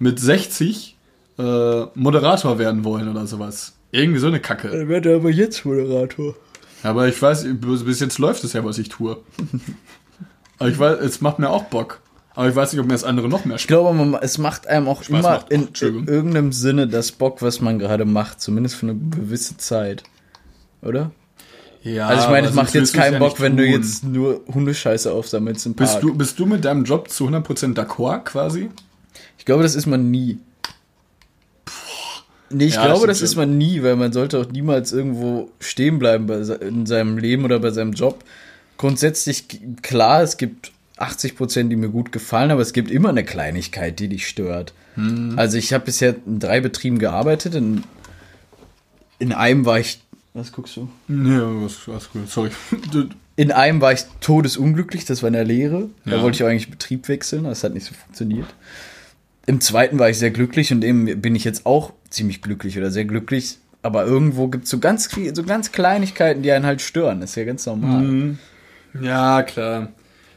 mit 60 äh, Moderator werden wollen oder sowas? Irgendwie so eine Kacke. Dann wird er aber jetzt Moderator. Aber ich weiß, bis jetzt läuft es ja, was ich tue. Aber ich weiß, es macht mir auch Bock. Aber ich weiß nicht, ob mir das andere noch mehr Ich Spaß glaube, man, es macht einem auch immer macht in, irgendeinem Sinne das Bock, was man gerade macht. Zumindest für eine gewisse Zeit. Oder? Ja, Also ich meine, es macht jetzt keinen ja Bock, wenn du jetzt nur Hundescheiße aufsammelst im Park. Bist du, bist du mit deinem Job zu 100% d'accord quasi? Ich glaube, das ist man nie. Nee, ich Ja, glaube, das ist man nie, weil man sollte auch niemals irgendwo stehen bleiben bei, se- in seinem Leben oder bei seinem Job. Grundsätzlich, klar, es gibt 80 Prozent, die mir gut gefallen, aber es gibt immer eine Kleinigkeit, die dich stört. Hm. Also ich habe bisher in drei Betrieben gearbeitet. In, in einem war ich, was guckst du? Nee, was, was gut, sorry. In einem war ich todesunglücklich, das war in der Lehre. Da Ja. wollte ich auch eigentlich Betrieb wechseln, das hat nicht so funktioniert. Im zweiten war ich sehr glücklich und eben bin ich jetzt auch ziemlich glücklich oder sehr glücklich. Aber irgendwo gibt es so ganz, so ganz Kleinigkeiten, die einen halt stören. Das ist ja ganz normal. Mhm. Ja, klar.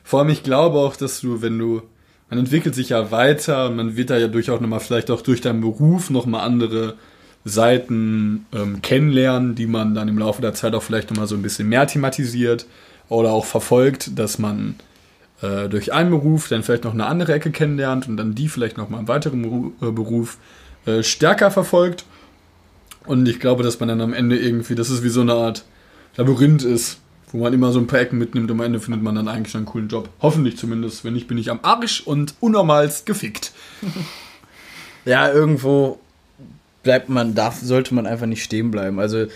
Vor allem, ich glaube auch, dass du, wenn du, man entwickelt sich ja weiter und man wird da ja durch auch nochmal, vielleicht auch durch deinen Beruf nochmal andere Seiten ähm, kennenlernen, die man dann im Laufe der Zeit auch vielleicht nochmal so ein bisschen mehr thematisiert oder auch verfolgt, dass man äh, durch einen Beruf dann vielleicht noch eine andere Ecke kennenlernt und dann die vielleicht nochmal im weiteren äh, Beruf äh, stärker verfolgt. Und ich glaube, dass man dann am Ende irgendwie, das ist wie so eine Art Labyrinth ist, wo man immer so ein paar Ecken mitnimmt und am Ende findet man dann eigentlich einen coolen Job. Hoffentlich zumindest. Wenn nicht, bin ich am Arsch und unnormalst gefickt. Ja, irgendwo bleibt man, darf, sollte man einfach nicht stehen bleiben. Also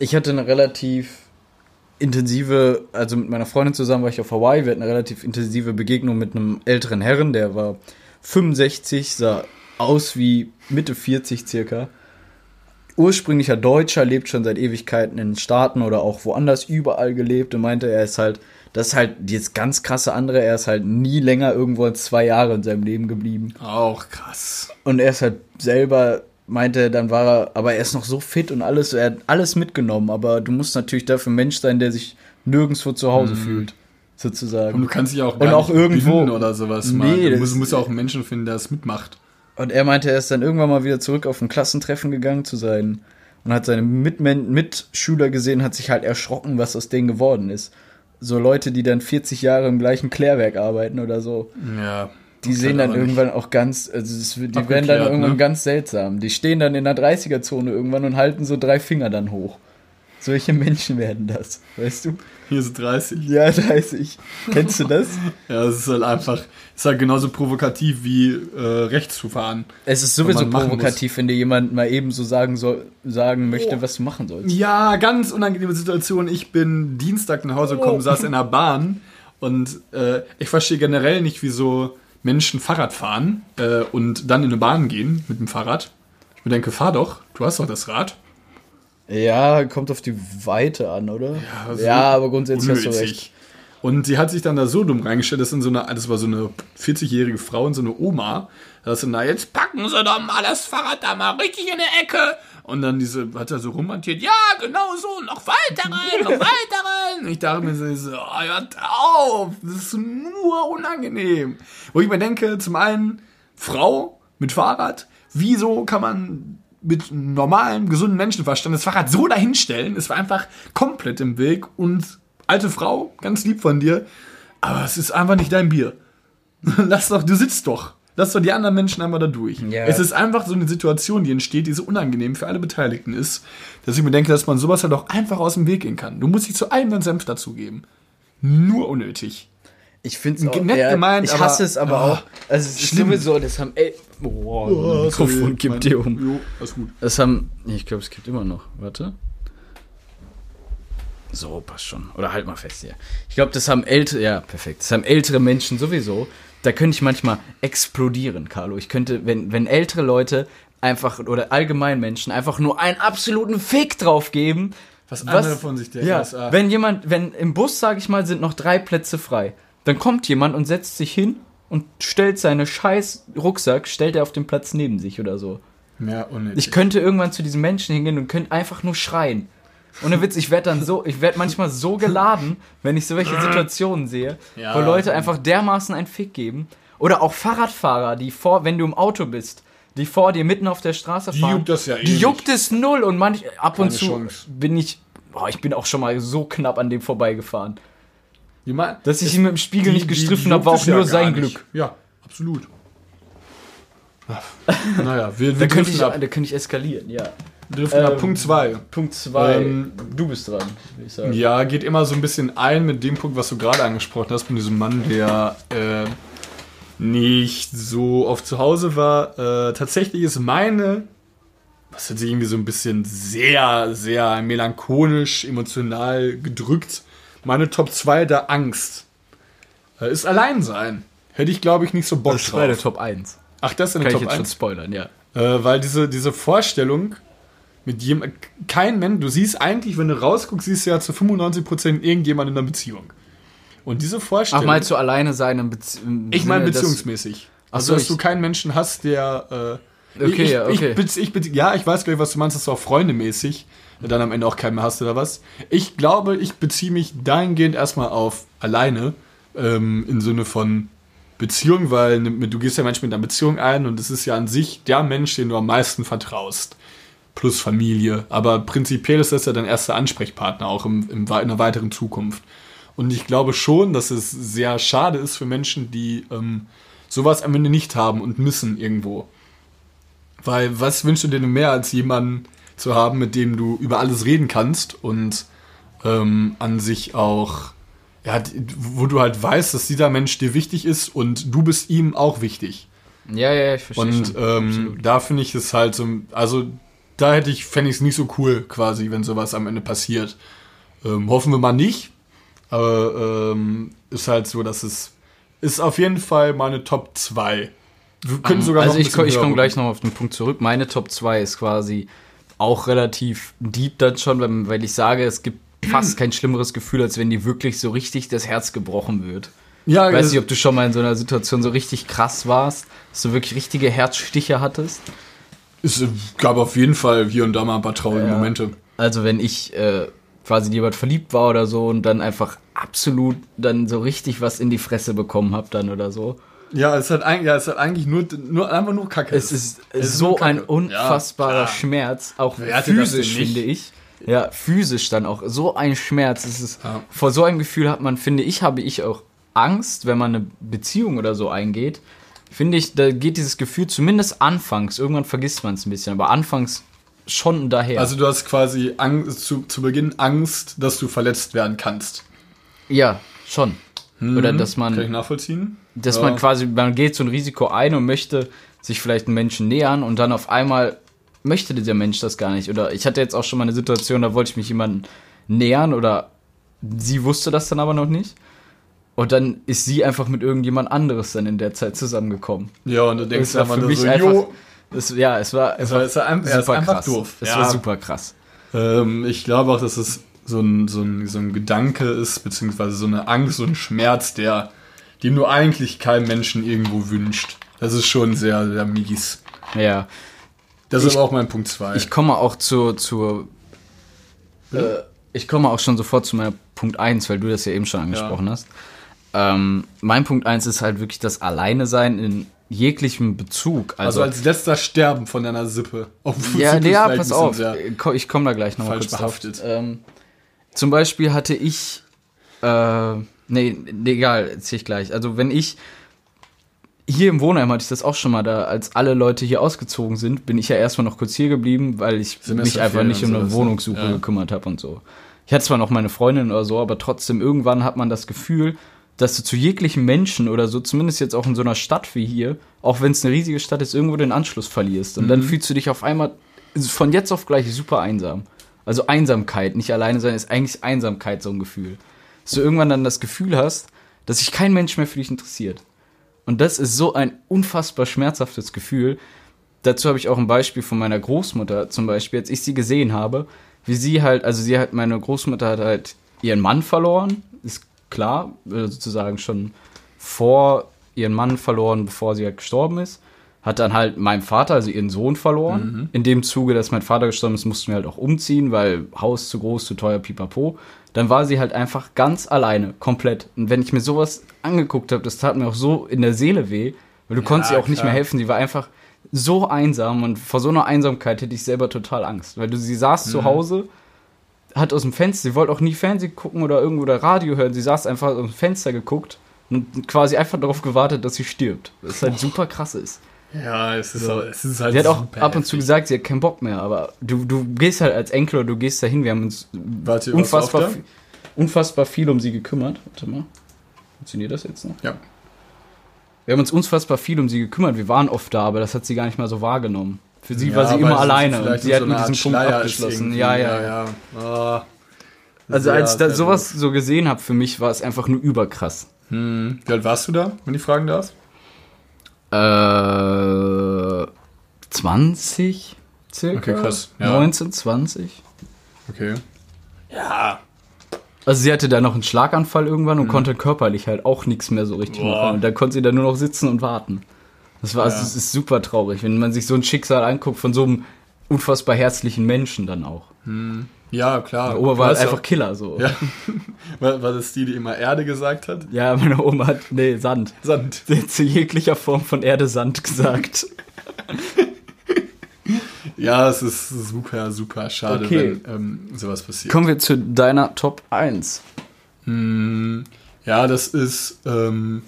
ich hatte eine relativ intensive, also mit meiner Freundin zusammen war ich auf Hawaii, wir hatten eine relativ intensive Begegnung mit einem älteren Herren, der war 65, sah aus wie Mitte 40 circa. Ursprünglicher Deutscher, lebt schon seit Ewigkeiten in den Staaten oder auch woanders überall gelebt und meinte, er ist halt, das ist halt jetzt ganz krasse andere, er ist halt nie länger irgendwo als zwei Jahre in seinem Leben geblieben. Auch krass. Und er ist halt selber, meinte, dann war er, aber er ist noch so fit und alles, er hat alles mitgenommen, aber du musst natürlich dafür ein Mensch sein, der sich nirgendwo zu Hause fühlt, sozusagen. Und du kannst dich auch Und auch irgendwo- oder sowas Nee, mal. Du musst, musst ja auch einen Menschen finden, der es mitmacht. Und er meinte, er ist dann irgendwann mal wieder zurück auf ein Klassentreffen gegangen zu sein und hat seine Mitmen Mitschüler gesehen, hat sich halt erschrocken, was aus denen geworden ist. So Leute, die dann 40 Jahre im gleichen Klärwerk arbeiten oder so. Ja. Die sehen dann irgendwann auch ganz, also es, die werden dann irgendwann ne? ganz seltsam. Die stehen dann in der 30er-Zone irgendwann und halten so drei Finger dann hoch. Solche Menschen werden das, weißt du? Hier sind 30. Ja, 30. Kennst du das? Ja, es ist halt einfach, ist halt genauso provokativ wie äh, rechts zu fahren. Es ist sowieso provokativ, wenn dir jemand mal eben so sagen soll, sagen möchte, was du machen sollst. Ja, ganz unangenehme Situation. Ich bin Dienstag nach Hause gekommen, saß in der Bahn und äh, ich verstehe generell nicht, wieso Menschen Fahrrad fahren äh, und dann in eine Bahn gehen mit dem Fahrrad. Ich mir denke, fahr doch, du hast doch das Rad. Ja, kommt auf die Weite an, oder? also Ja, aber grundsätzlich hast du Unnötig. recht. Und sie hat sich dann da so dumm reingestellt, das, so eine, das war so eine 40-jährige Frau und so eine Oma. Da ist so, na jetzt packen sie doch mal das Fahrrad da mal richtig in die Ecke Und dann diese, hat er so rumhantiert, ja, genau so, noch weiter rein, noch weiter rein. Und ich dachte mir so, so oh, hört auf, das ist nur unangenehm. Wo ich mir denke, zum einen, Frau mit Fahrrad, wieso kann man mit normalem, gesunden Menschenverstand das Fahrrad so dahinstellen? Es war einfach komplett im Weg und alte Frau, ganz lieb von dir, aber es ist einfach nicht dein Bier. Lass doch, du sitzt doch. Lass doch die anderen Menschen einmal da durch. Ja. Es ist einfach so eine Situation, die entsteht, die so unangenehm für alle Beteiligten ist, dass ich mir denke, dass man sowas halt auch einfach aus dem Weg gehen kann. Du musst dich zu allem deinen Senf dazugeben. Nur unnötig. Ich finde es nett gemeint, Ich hasse es aber Ah, auch. Also es ist schlimm. sowieso, das haben ey, oh, das Mikrofon kippt dir um. Jo, alles gut. Das haben, ich glaube, es gibt immer noch. Warte. So, passt schon. Oder halt mal fest hier. Ich glaube, das haben ältere, ja, perfekt. Das haben ältere Menschen sowieso. Da könnte ich manchmal explodieren, Carlo. Ich könnte, wenn, wenn ältere Leute einfach, oder allgemein Menschen, einfach nur einen absoluten Fick drauf geben. Was andere von sich denken. Ja, was, ah, wenn jemand, wenn im Bus, sage ich mal, sind noch drei Plätze frei, dann kommt jemand und setzt sich hin und stellt seine scheiß Rucksack, stellt er auf den Platz neben sich oder so. ja, unnötig. Ich könnte irgendwann zu diesem Menschen hingehen und könnte einfach nur schreien. Ohne Witz, ich werde dann so, ich werde manchmal so geladen, wenn ich so welche Situationen sehe, Ja. wo Leute einfach dermaßen einen Fick geben. Oder auch Fahrradfahrer, die vor, wenn du im Auto bist, die vor dir mitten auf der Straße Die fahren. juckt das ja eh Die juckt es null und manch, ab und Keine zu Chance. bin ich, boah, ich bin auch schon mal so knapp an dem vorbeigefahren. Die mein- Dass ich ihn mit dem Spiegel die- nicht gestriffen habe, war auch ja nur gar sein nicht. Glück. Ja, absolut. naja, wir, Da wir könnte, driften ich, ab. da könnte ich eskalieren, ja. Driften ab ähm, Punkt 2. Punkt 2. Ähm, du bist dran, würde ich sagen. Ja, geht immer so ein bisschen ein mit dem Punkt, was du gerade angesprochen hast, mit diesem Mann, der äh, nicht so oft zu Hause war. Äh, tatsächlich ist meine, was hat sich irgendwie so ein bisschen sehr, sehr melancholisch, emotional gedrückt, meine Top 2 der Angst. Äh, ist Alleinsein. Hätte ich, glaube ich, nicht so Bock Das ist meine drauf. Top 1. Ach, das ist eine Kann ich Top jetzt schon 1. spoilern, ja. Äh, weil diese, diese Vorstellung mit jemand, kein Mensch, du siehst eigentlich, wenn du rausguckst, siehst du ja zu 95% irgendjemand in einer Beziehung. Und diese Ach, Vorstellung. mal zu alleine sein im, Bezie im ich meine beziehungsmäßig. Ach Also, so, dass ich- du keinen Menschen hast, der. Äh, Okay, ich, ja, okay. Ich, ich, ja, ich weiß gleich, was du meinst, dass du auch freundemäßig dann am Ende auch keinen mehr hast oder was. Ich glaube, ich beziehe mich dahingehend erstmal auf alleine ähm, im Sinne von Beziehung, weil ne- du gehst ja manchmal in eine Beziehung ein und es ist ja an sich der Mensch, den du am meisten vertraust. Plus Familie. Aber prinzipiell ist das ja dein erster Ansprechpartner auch im, im, in einer weiteren Zukunft. Und ich glaube schon, dass es sehr schade ist für Menschen, die ähm, sowas am Ende nicht haben und müssen irgendwo. Weil was wünschst du dir denn mehr, als jemanden zu haben, mit dem du über alles reden kannst und ähm, an sich auch, ja, wo du halt weißt, dass dieser Mensch dir wichtig ist und du bist ihm auch wichtig. Ja, ja, ich verstehe Und ähm, da finde ich es halt so, also da hätte ich, fände ich es nicht so cool, quasi, wenn sowas am Ende passiert. Ähm, hoffen wir mal nicht. Aber ähm, ist halt so, dass es ist auf jeden Fall meine Top 2. Wir können sogar also noch ich, ich komme gleich noch auf den Punkt zurück. Meine Top 2 ist quasi auch relativ deep dann schon, weil, ich sage, es gibt fast kein schlimmeres Gefühl, als wenn dir wirklich so richtig das Herz gebrochen wird. Ja, Ich weiß nicht, ob du schon mal in so einer Situation so richtig krass warst, dass du wirklich richtige Herzstiche hattest. es gab auf jeden Fall hier und da mal ein paar traurige Ja. Momente. Also wenn ich äh, quasi in jemand verliebt war oder so und dann einfach absolut dann so richtig was in die Fresse bekommen hab dann oder so. Ja, es hat eigentlich, ja, es hat eigentlich nur, nur einfach nur Kacke. Es ist Es ist so ein unfassbarer Ja. Schmerz, auch Wer physisch finde ich. Ja, physisch dann auch so ein Schmerz. Es ist, Ja. Vor so einem Gefühl hat man, finde ich, habe ich auch Angst, wenn man eine Beziehung oder so eingeht. Finde ich, da geht dieses Gefühl zumindest anfangs, irgendwann vergisst man es ein bisschen, aber anfangs schon daher. Also du hast quasi Angst, zu, zu Beginn Angst, dass du verletzt werden kannst. ja, schon. Oder dass man. Kann ich nachvollziehen? dass Ja. man quasi, man geht so ein Risiko ein und möchte sich vielleicht einem Menschen nähern und dann auf einmal möchte dieser Mensch das gar nicht. Oder ich hatte jetzt auch schon mal eine Situation, da wollte ich mich jemandem nähern oder sie wusste das dann aber noch nicht. Und dann ist sie einfach mit irgendjemand anderes dann in der Zeit zusammengekommen. Ja, und du denkst war einfach für nur mich so, einfach, jo, das, ja, es war, es war- war, es war er ist super einfach krass. doof. Es Ja. war super krass. Ähm, ich glaube auch, dass es so ein, so, ein, so ein Gedanke ist, beziehungsweise so eine Angst, so ein Schmerz, der, den du eigentlich keinem Menschen irgendwo wünscht. Das ist schon sehr, sehr mies. Ja. Das ist aber auch mein Punkt 2. Ich komme auch zur, zur äh, ich komme auch schon sofort zu meiner Punkt 1, weil du das ja eben schon angesprochen hast. Ähm, mein Punkt 1 ist halt wirklich das Alleine sein in jeglichem Bezug. Also Also, als letzter Sterben von deiner Sippe. Obwohl ja, ja, pass auf. Ich komme da gleich nochmal kurz behaftet. Drauf. Ähm, zum Beispiel hatte ich, äh, nee, egal, erzähl ich gleich. Also wenn ich hier im Wohnheim hatte ich das auch schon mal, da als alle Leute hier ausgezogen sind, bin ich ja erstmal noch kurz hier geblieben, weil ich mich einfach nicht um eine ne? Wohnungssuche Ja. gekümmert habe und so. Ich hatte zwar noch meine Freundin oder so, aber trotzdem irgendwann hat man das Gefühl, dass du zu jeglichen Menschen oder so, zumindest jetzt auch in so einer Stadt wie hier, auch wenn es eine riesige Stadt ist, irgendwo den Anschluss verlierst. Und Mhm. dann fühlst du dich auf einmal von jetzt auf gleich super einsam. Also Einsamkeit, nicht alleine sein, ist eigentlich Einsamkeit so ein Gefühl. Dass du irgendwann dann das Gefühl hast, dass sich kein Mensch mehr für dich interessiert. Und das ist so ein unfassbar schmerzhaftes Gefühl. Dazu habe ich auch ein Beispiel von meiner Großmutter zum Beispiel, als ich sie gesehen habe, wie sie halt, also sie hat, meine Großmutter hat halt ihren Mann verloren, ist klar, äh, sozusagen schon vor ihren Mann verloren, bevor sie halt gestorben ist. Hat dann halt meinen Vater, also ihren Sohn, verloren. In dem Zuge, dass mein Vater gestorben ist, mussten wir halt auch umziehen, weil Haus zu groß, zu teuer, pipapo. Dann war sie halt einfach ganz alleine, komplett. Und wenn ich mir sowas angeguckt habe, das tat mir auch so in der Seele weh, weil du konntest ihr auch nicht klar. mehr helfen. Sie war einfach so einsam und vor so einer Einsamkeit hätte ich selber total Angst. Weil du, sie saß zu Hause, hat aus dem Fenster, sie wollte auch nie Fernsehen gucken oder irgendwo oder Radio hören, sie saß einfach aus dem Fenster geguckt und quasi einfach darauf gewartet, dass sie stirbt. Was halt super krass ist. Ja, es ist, auch, es ist halt Sie hat auch ab und zu gesagt, sie hat keinen Bock mehr, aber du, du gehst halt als Enkel oder du gehst dahin, wir haben uns Warte, unfassbar, viel, unfassbar viel um sie gekümmert. Warte mal. Funktioniert das jetzt noch? Ja. Wir haben uns unfassbar viel um sie gekümmert. Wir waren oft da, aber das hat sie gar nicht mal so wahrgenommen. Für sie war sie immer alleine und sie so hat eine mit diesem Punkt abgeschlossen. irgendwie. Ja, ja, ja. Ah. Also als ich da sowas so gesehen habe für mich, war es einfach nur überkrass. Hm. Wie alt warst du da, wenn ich fragen darf? Äh, 20 circa? Okay, krass, ja. 19, 20? Okay. Ja. Also sie hatte da noch einen Schlaganfall irgendwann und konnte körperlich halt auch nichts mehr so richtig Mhm. Boah. machen. Und da konnte sie dann nur noch sitzen und warten. Das war, also Ja. es ist super traurig, wenn man sich so ein Schicksal anguckt von so einem unfassbar herzlichen Menschen dann auch. Ja, klar. Meine Oma war halt einfach auch- Killer so. Ja. War, war das die, die immer Erde gesagt hat? Ja, meine Oma hat, nee, Sand. Sand. Sie hat zu jeglicher Form von Erde Sand gesagt. Ja, es ist super, super schade, Okay. wenn ähm, sowas passiert. Kommen wir zu deiner Top 1. Hm, ja, das ist, ähm,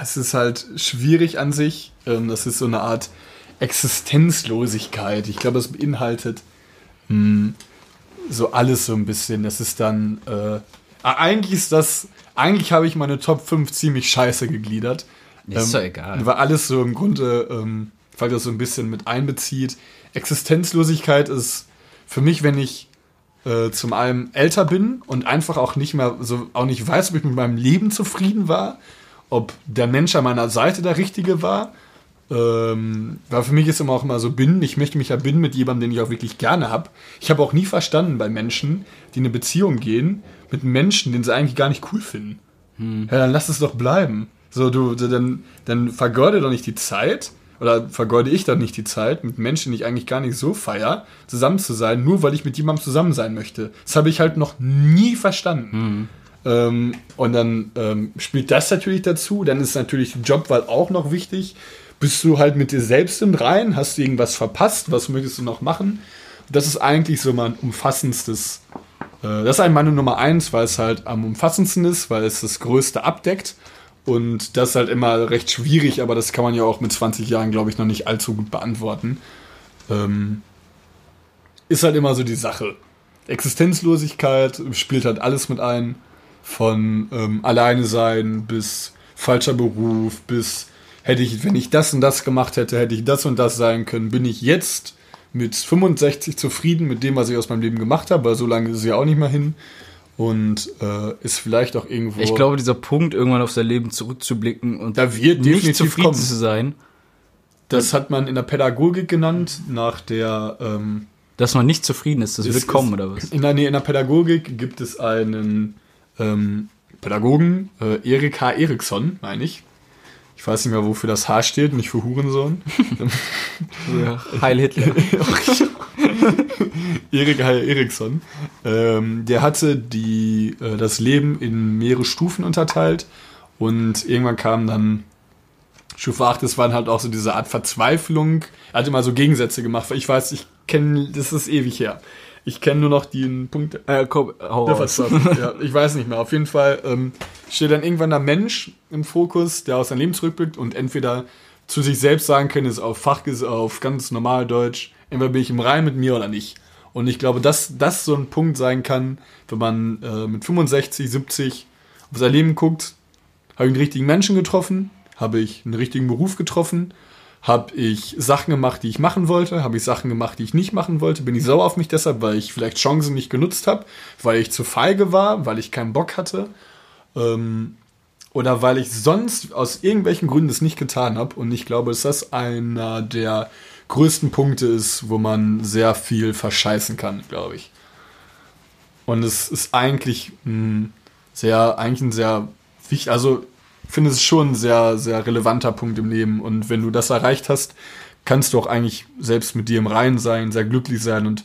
es ist halt schwierig an sich. Ähm, das ist so eine Art Existenzlosigkeit. Ich glaube, es beinhaltet hm, so alles so ein bisschen. Das ist dann, äh, eigentlich ist das, eigentlich habe ich meine Top 5 ziemlich scheiße gegliedert. Ist doch egal. Weil alles so im Grunde, ähm, weil das so ein bisschen mit einbezieht. Existenzlosigkeit ist für mich, wenn ich äh, zum einen älter bin und einfach auch nicht mehr so auch nicht weiß, ob ich mit meinem Leben zufrieden war, ob der Mensch an meiner Seite der Richtige war. Ähm, weil für mich ist immer auch immer so binden. Ich möchte mich ja binden mit jemandem, den ich auch wirklich gerne habe. Ich habe auch nie verstanden bei Menschen, die in eine Beziehung gehen, mit Menschen, den sie eigentlich gar nicht cool finden. Ja, dann lass es doch bleiben. So, du, dann, dann vergeude doch nicht die Zeit, oder vergeude ich doch nicht die Zeit, mit Menschen, die ich eigentlich gar nicht so feier, zusammen zu sein, nur weil ich mit jemandem zusammen sein möchte. Das habe ich halt noch nie verstanden. Ähm, und dann ähm, spielt das natürlich dazu. Dann ist natürlich die Jobwahl auch noch wichtig. Bist du halt mit dir selbst im Rein? Hast du irgendwas verpasst? Was möchtest du noch machen? Das ist eigentlich so mein umfassendstes. Äh, das ist eigentlich meine Nummer eins, weil es halt am umfassendsten ist, weil es das Größte abdeckt. Und das ist halt immer recht schwierig, aber das kann man ja auch mit 20 Jahren, glaube ich, noch nicht allzu gut beantworten. Ähm, ist halt immer so die Sache. Existenzlosigkeit spielt halt alles mit ein. Von ähm, alleine sein bis falscher Beruf, bis hätte ich, wenn ich das und das gemacht hätte, hätte ich das und das sein können. Bin ich jetzt mit 65 zufrieden mit dem, was ich aus meinem Leben gemacht habe, weil so lange ist es ja auch nicht mehr hin. Und äh, ist vielleicht auch irgendwo. Ich glaube, dieser Punkt, irgendwann auf sein Leben zurückzublicken und da wird nicht zufrieden kommen. zu sein, Das hat man in der Pädagogik genannt, nach der ähm, dass man nicht zufrieden ist. Das wird kommen, oder was? In der, nee, in der Pädagogik gibt es einen ähm, Pädagogen, äh, Erik H. Eriksson, meine ich. Ich weiß nicht mehr, wofür das H steht, nicht für Hurensohn. Ja, Heil Hitler. Erik Heil Eriksson. Ähm, der hatte die, äh, das Leben in mehrere Stufen unterteilt und irgendwann kam dann Stufe 8, das waren halt auch so diese Art Verzweiflung. Er hat immer so Gegensätze gemacht, weil ich weiß, ich kenne, das ist ewig her. Ich kenne nur noch den Punkt. Äh, komm, hau ja, ich weiß nicht mehr. Auf jeden Fall ähm, steht dann irgendwann der Mensch im Fokus, der aus seinem Leben zurückblickt und entweder zu sich selbst sagen kann, ist auf Fach, ist auf ganz normal Deutsch, entweder bin ich im Rein mit mir oder nicht. Und ich glaube, dass das so ein Punkt sein kann, wenn man äh, mit 65, 70 auf sein Leben guckt, habe ich einen richtigen Menschen getroffen, habe ich einen richtigen Beruf getroffen, habe ich Sachen gemacht, die ich machen wollte, habe ich Sachen gemacht, die ich nicht machen wollte, bin ich sauer auf mich deshalb, weil ich vielleicht Chancen nicht genutzt habe, weil ich zu feige war, weil ich keinen Bock hatte ähm, oder weil ich sonst aus irgendwelchen Gründen es nicht getan habe. Und ich glaube, dass das einer der größten Punkte ist, wo man sehr viel verscheißen kann, glaube ich. Und es ist eigentlich ein sehr, eigentlich ein sehr wichtig, also finde es schon ein sehr, sehr relevanter Punkt im Leben. Und wenn du das erreicht hast, kannst du auch eigentlich selbst mit dir im Reinen sein, sehr glücklich sein und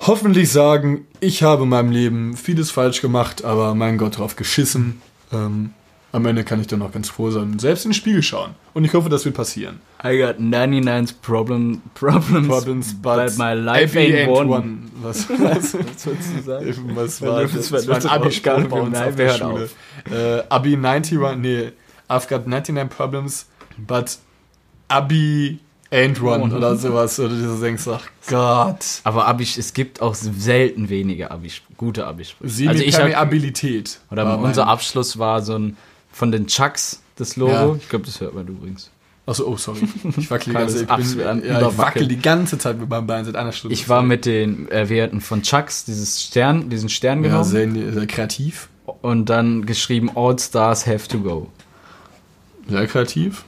hoffentlich sagen, ich habe in meinem Leben vieles falsch gemacht, aber mein Gott drauf geschissen. Ähm, am Ende kann ich dann auch ganz froh sein und selbst in den Spiegel schauen. Und ich hoffe, das wird passieren. I got 99 problem, problems, Problems, but, my life ain't ain't one. Was, was, Was wolltest du sagen? was war du- das? wenn Das war ein Abi-Spruch bei uns nein, auf der Schule. Äh, Abi 91, nee, I've got 99 problems, but Abi ain't one oder sowas. Oder du denkst, ach Gott. Aber Abi, es gibt auch selten wenige Abi, gute Abi-Sprüche. Sie Also ich hab, Permeabilität. oder war unser Abschluss war so ein von den Chucks das Logo. Ja. Ich glaube, das hört man übrigens. Achso, oh, sorry. Ich wackel die ganze Zeit. Ich, bin, ja, ich wackel die ganze Zeit mit meinem Bein seit einer Stunde. Ich war mit den äh, Werten von Chucks, dieses Stern, diesen Stern ja, genommen sehr, sehr kreativ. und dann geschrieben All Stars have to go. Sehr kreativ.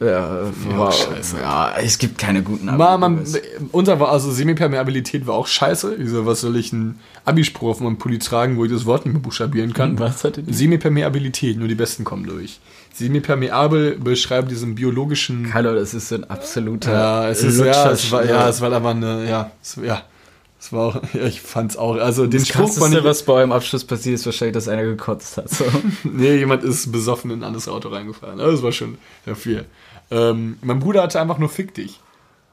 Ja, Ja, war, scheiße. ja, es gibt keine guten Abi. Ma, man, unser war, also Semipermeabilität war auch scheiße. Ich so, was soll ich einen Abispruch auf meinem Pulli tragen, wo ich das Wort nicht mehr buchstabieren kann? Was hatte die? Semipermeabilität, nur die Besten kommen durch. Semipermeabel beschreibt diesen biologischen. Hallo, das ist so ein absoluter Ja, es ist ja, Lutscher- es war, ja, es war aber eine, ja, es, ja, es war auch, ja, ich fand's auch, also den das Spruch ich, was bei eurem Abschluss passiert ist, wahrscheinlich, dass einer gekotzt hat. So. nee, jemand ist besoffen in ein anderes Auto reingefahren, aber das war schon sehr viel. Ähm, mein Bruder hatte einfach nur Fick dich.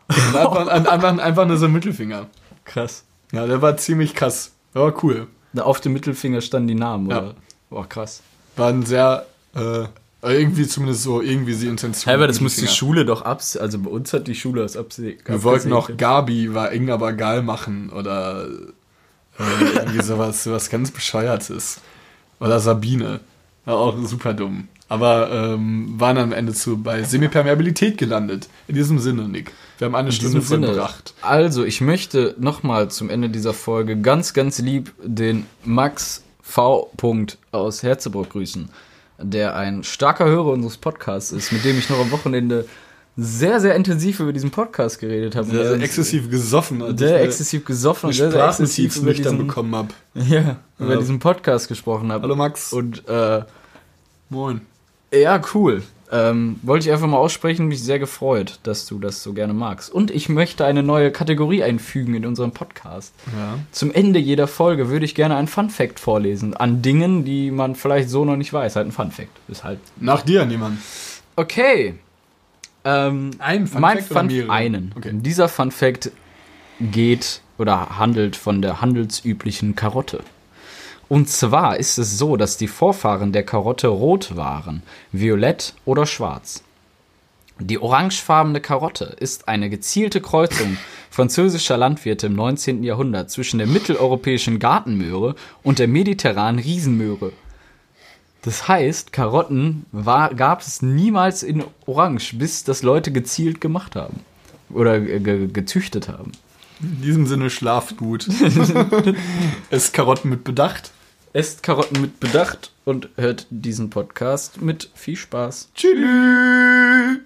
Und einfach, einfach, einfach nur so einen Mittelfinger. Krass. Ja, der war ziemlich krass. Der war cool. Da auf dem Mittelfinger standen die Namen, Ja. oder? Boah, krass. War ein sehr, äh, irgendwie zumindest so, irgendwie die Intention. Hey, aber das muss die. Schule doch abs... Also bei uns hat die Schule das absehen. Wir wollten noch Gabi war eng, aber geil machen oder äh, irgendwie sowas, sowas ganz Bescheuertes. Oder Sabine. War auch super dumm. Aber ähm, waren am Ende zu bei Semipermeabilität gelandet. In diesem Sinne, Nick. Wir haben eine In Stunde vollbracht. Also, ich möchte nochmal zum Ende dieser Folge ganz, ganz lieb den Max V. Punkt aus Herzebruck grüßen, der ein starker Hörer unseres Podcasts ist, mit dem ich noch am Wochenende sehr, sehr intensiv über diesen Podcast geredet habe. Der uns- exzessiv gesoffen hat. der exzessiv gesoffen und sehr, sehr exzessiv über diesen, bekommen habe. ja, über Ja. diesen Podcast gesprochen habe. Hallo Max. Und äh, Moin. ja, cool. Ähm, wollte ich einfach mal aussprechen, mich sehr gefreut, dass du das so gerne magst. Und ich möchte eine neue Kategorie einfügen in unserem Podcast. Ja. Zum Ende jeder Folge würde ich gerne einen Fun Fact vorlesen an Dingen, die man vielleicht so noch nicht weiß. Halt ein Fun Fact. Ist halt. Nach dir, niemand. Okay. Ähm, Ein Fun mein Fact oder Fun mehrere? einen. Okay. Dieser Fun Fact geht oder handelt von der handelsüblichen Karotte. Und zwar ist es so, dass die Vorfahren der Karotte rot waren, violett oder schwarz. Die orangefarbene Karotte ist eine gezielte Kreuzung französischer Landwirte im 19. Jahrhundert zwischen der mitteleuropäischen Gartenmöhre und der mediterranen Riesenmöhre. Das heißt, Karotten war, gab es niemals in Orange, bis das Leute gezielt gemacht haben. Oder ge ge gezüchtet haben. In diesem Sinne schlaft gut. Esst Karotten mit Bedacht. Esst Karotten mit Bedacht und hört diesen Podcast mit viel Spaß. Tschüss.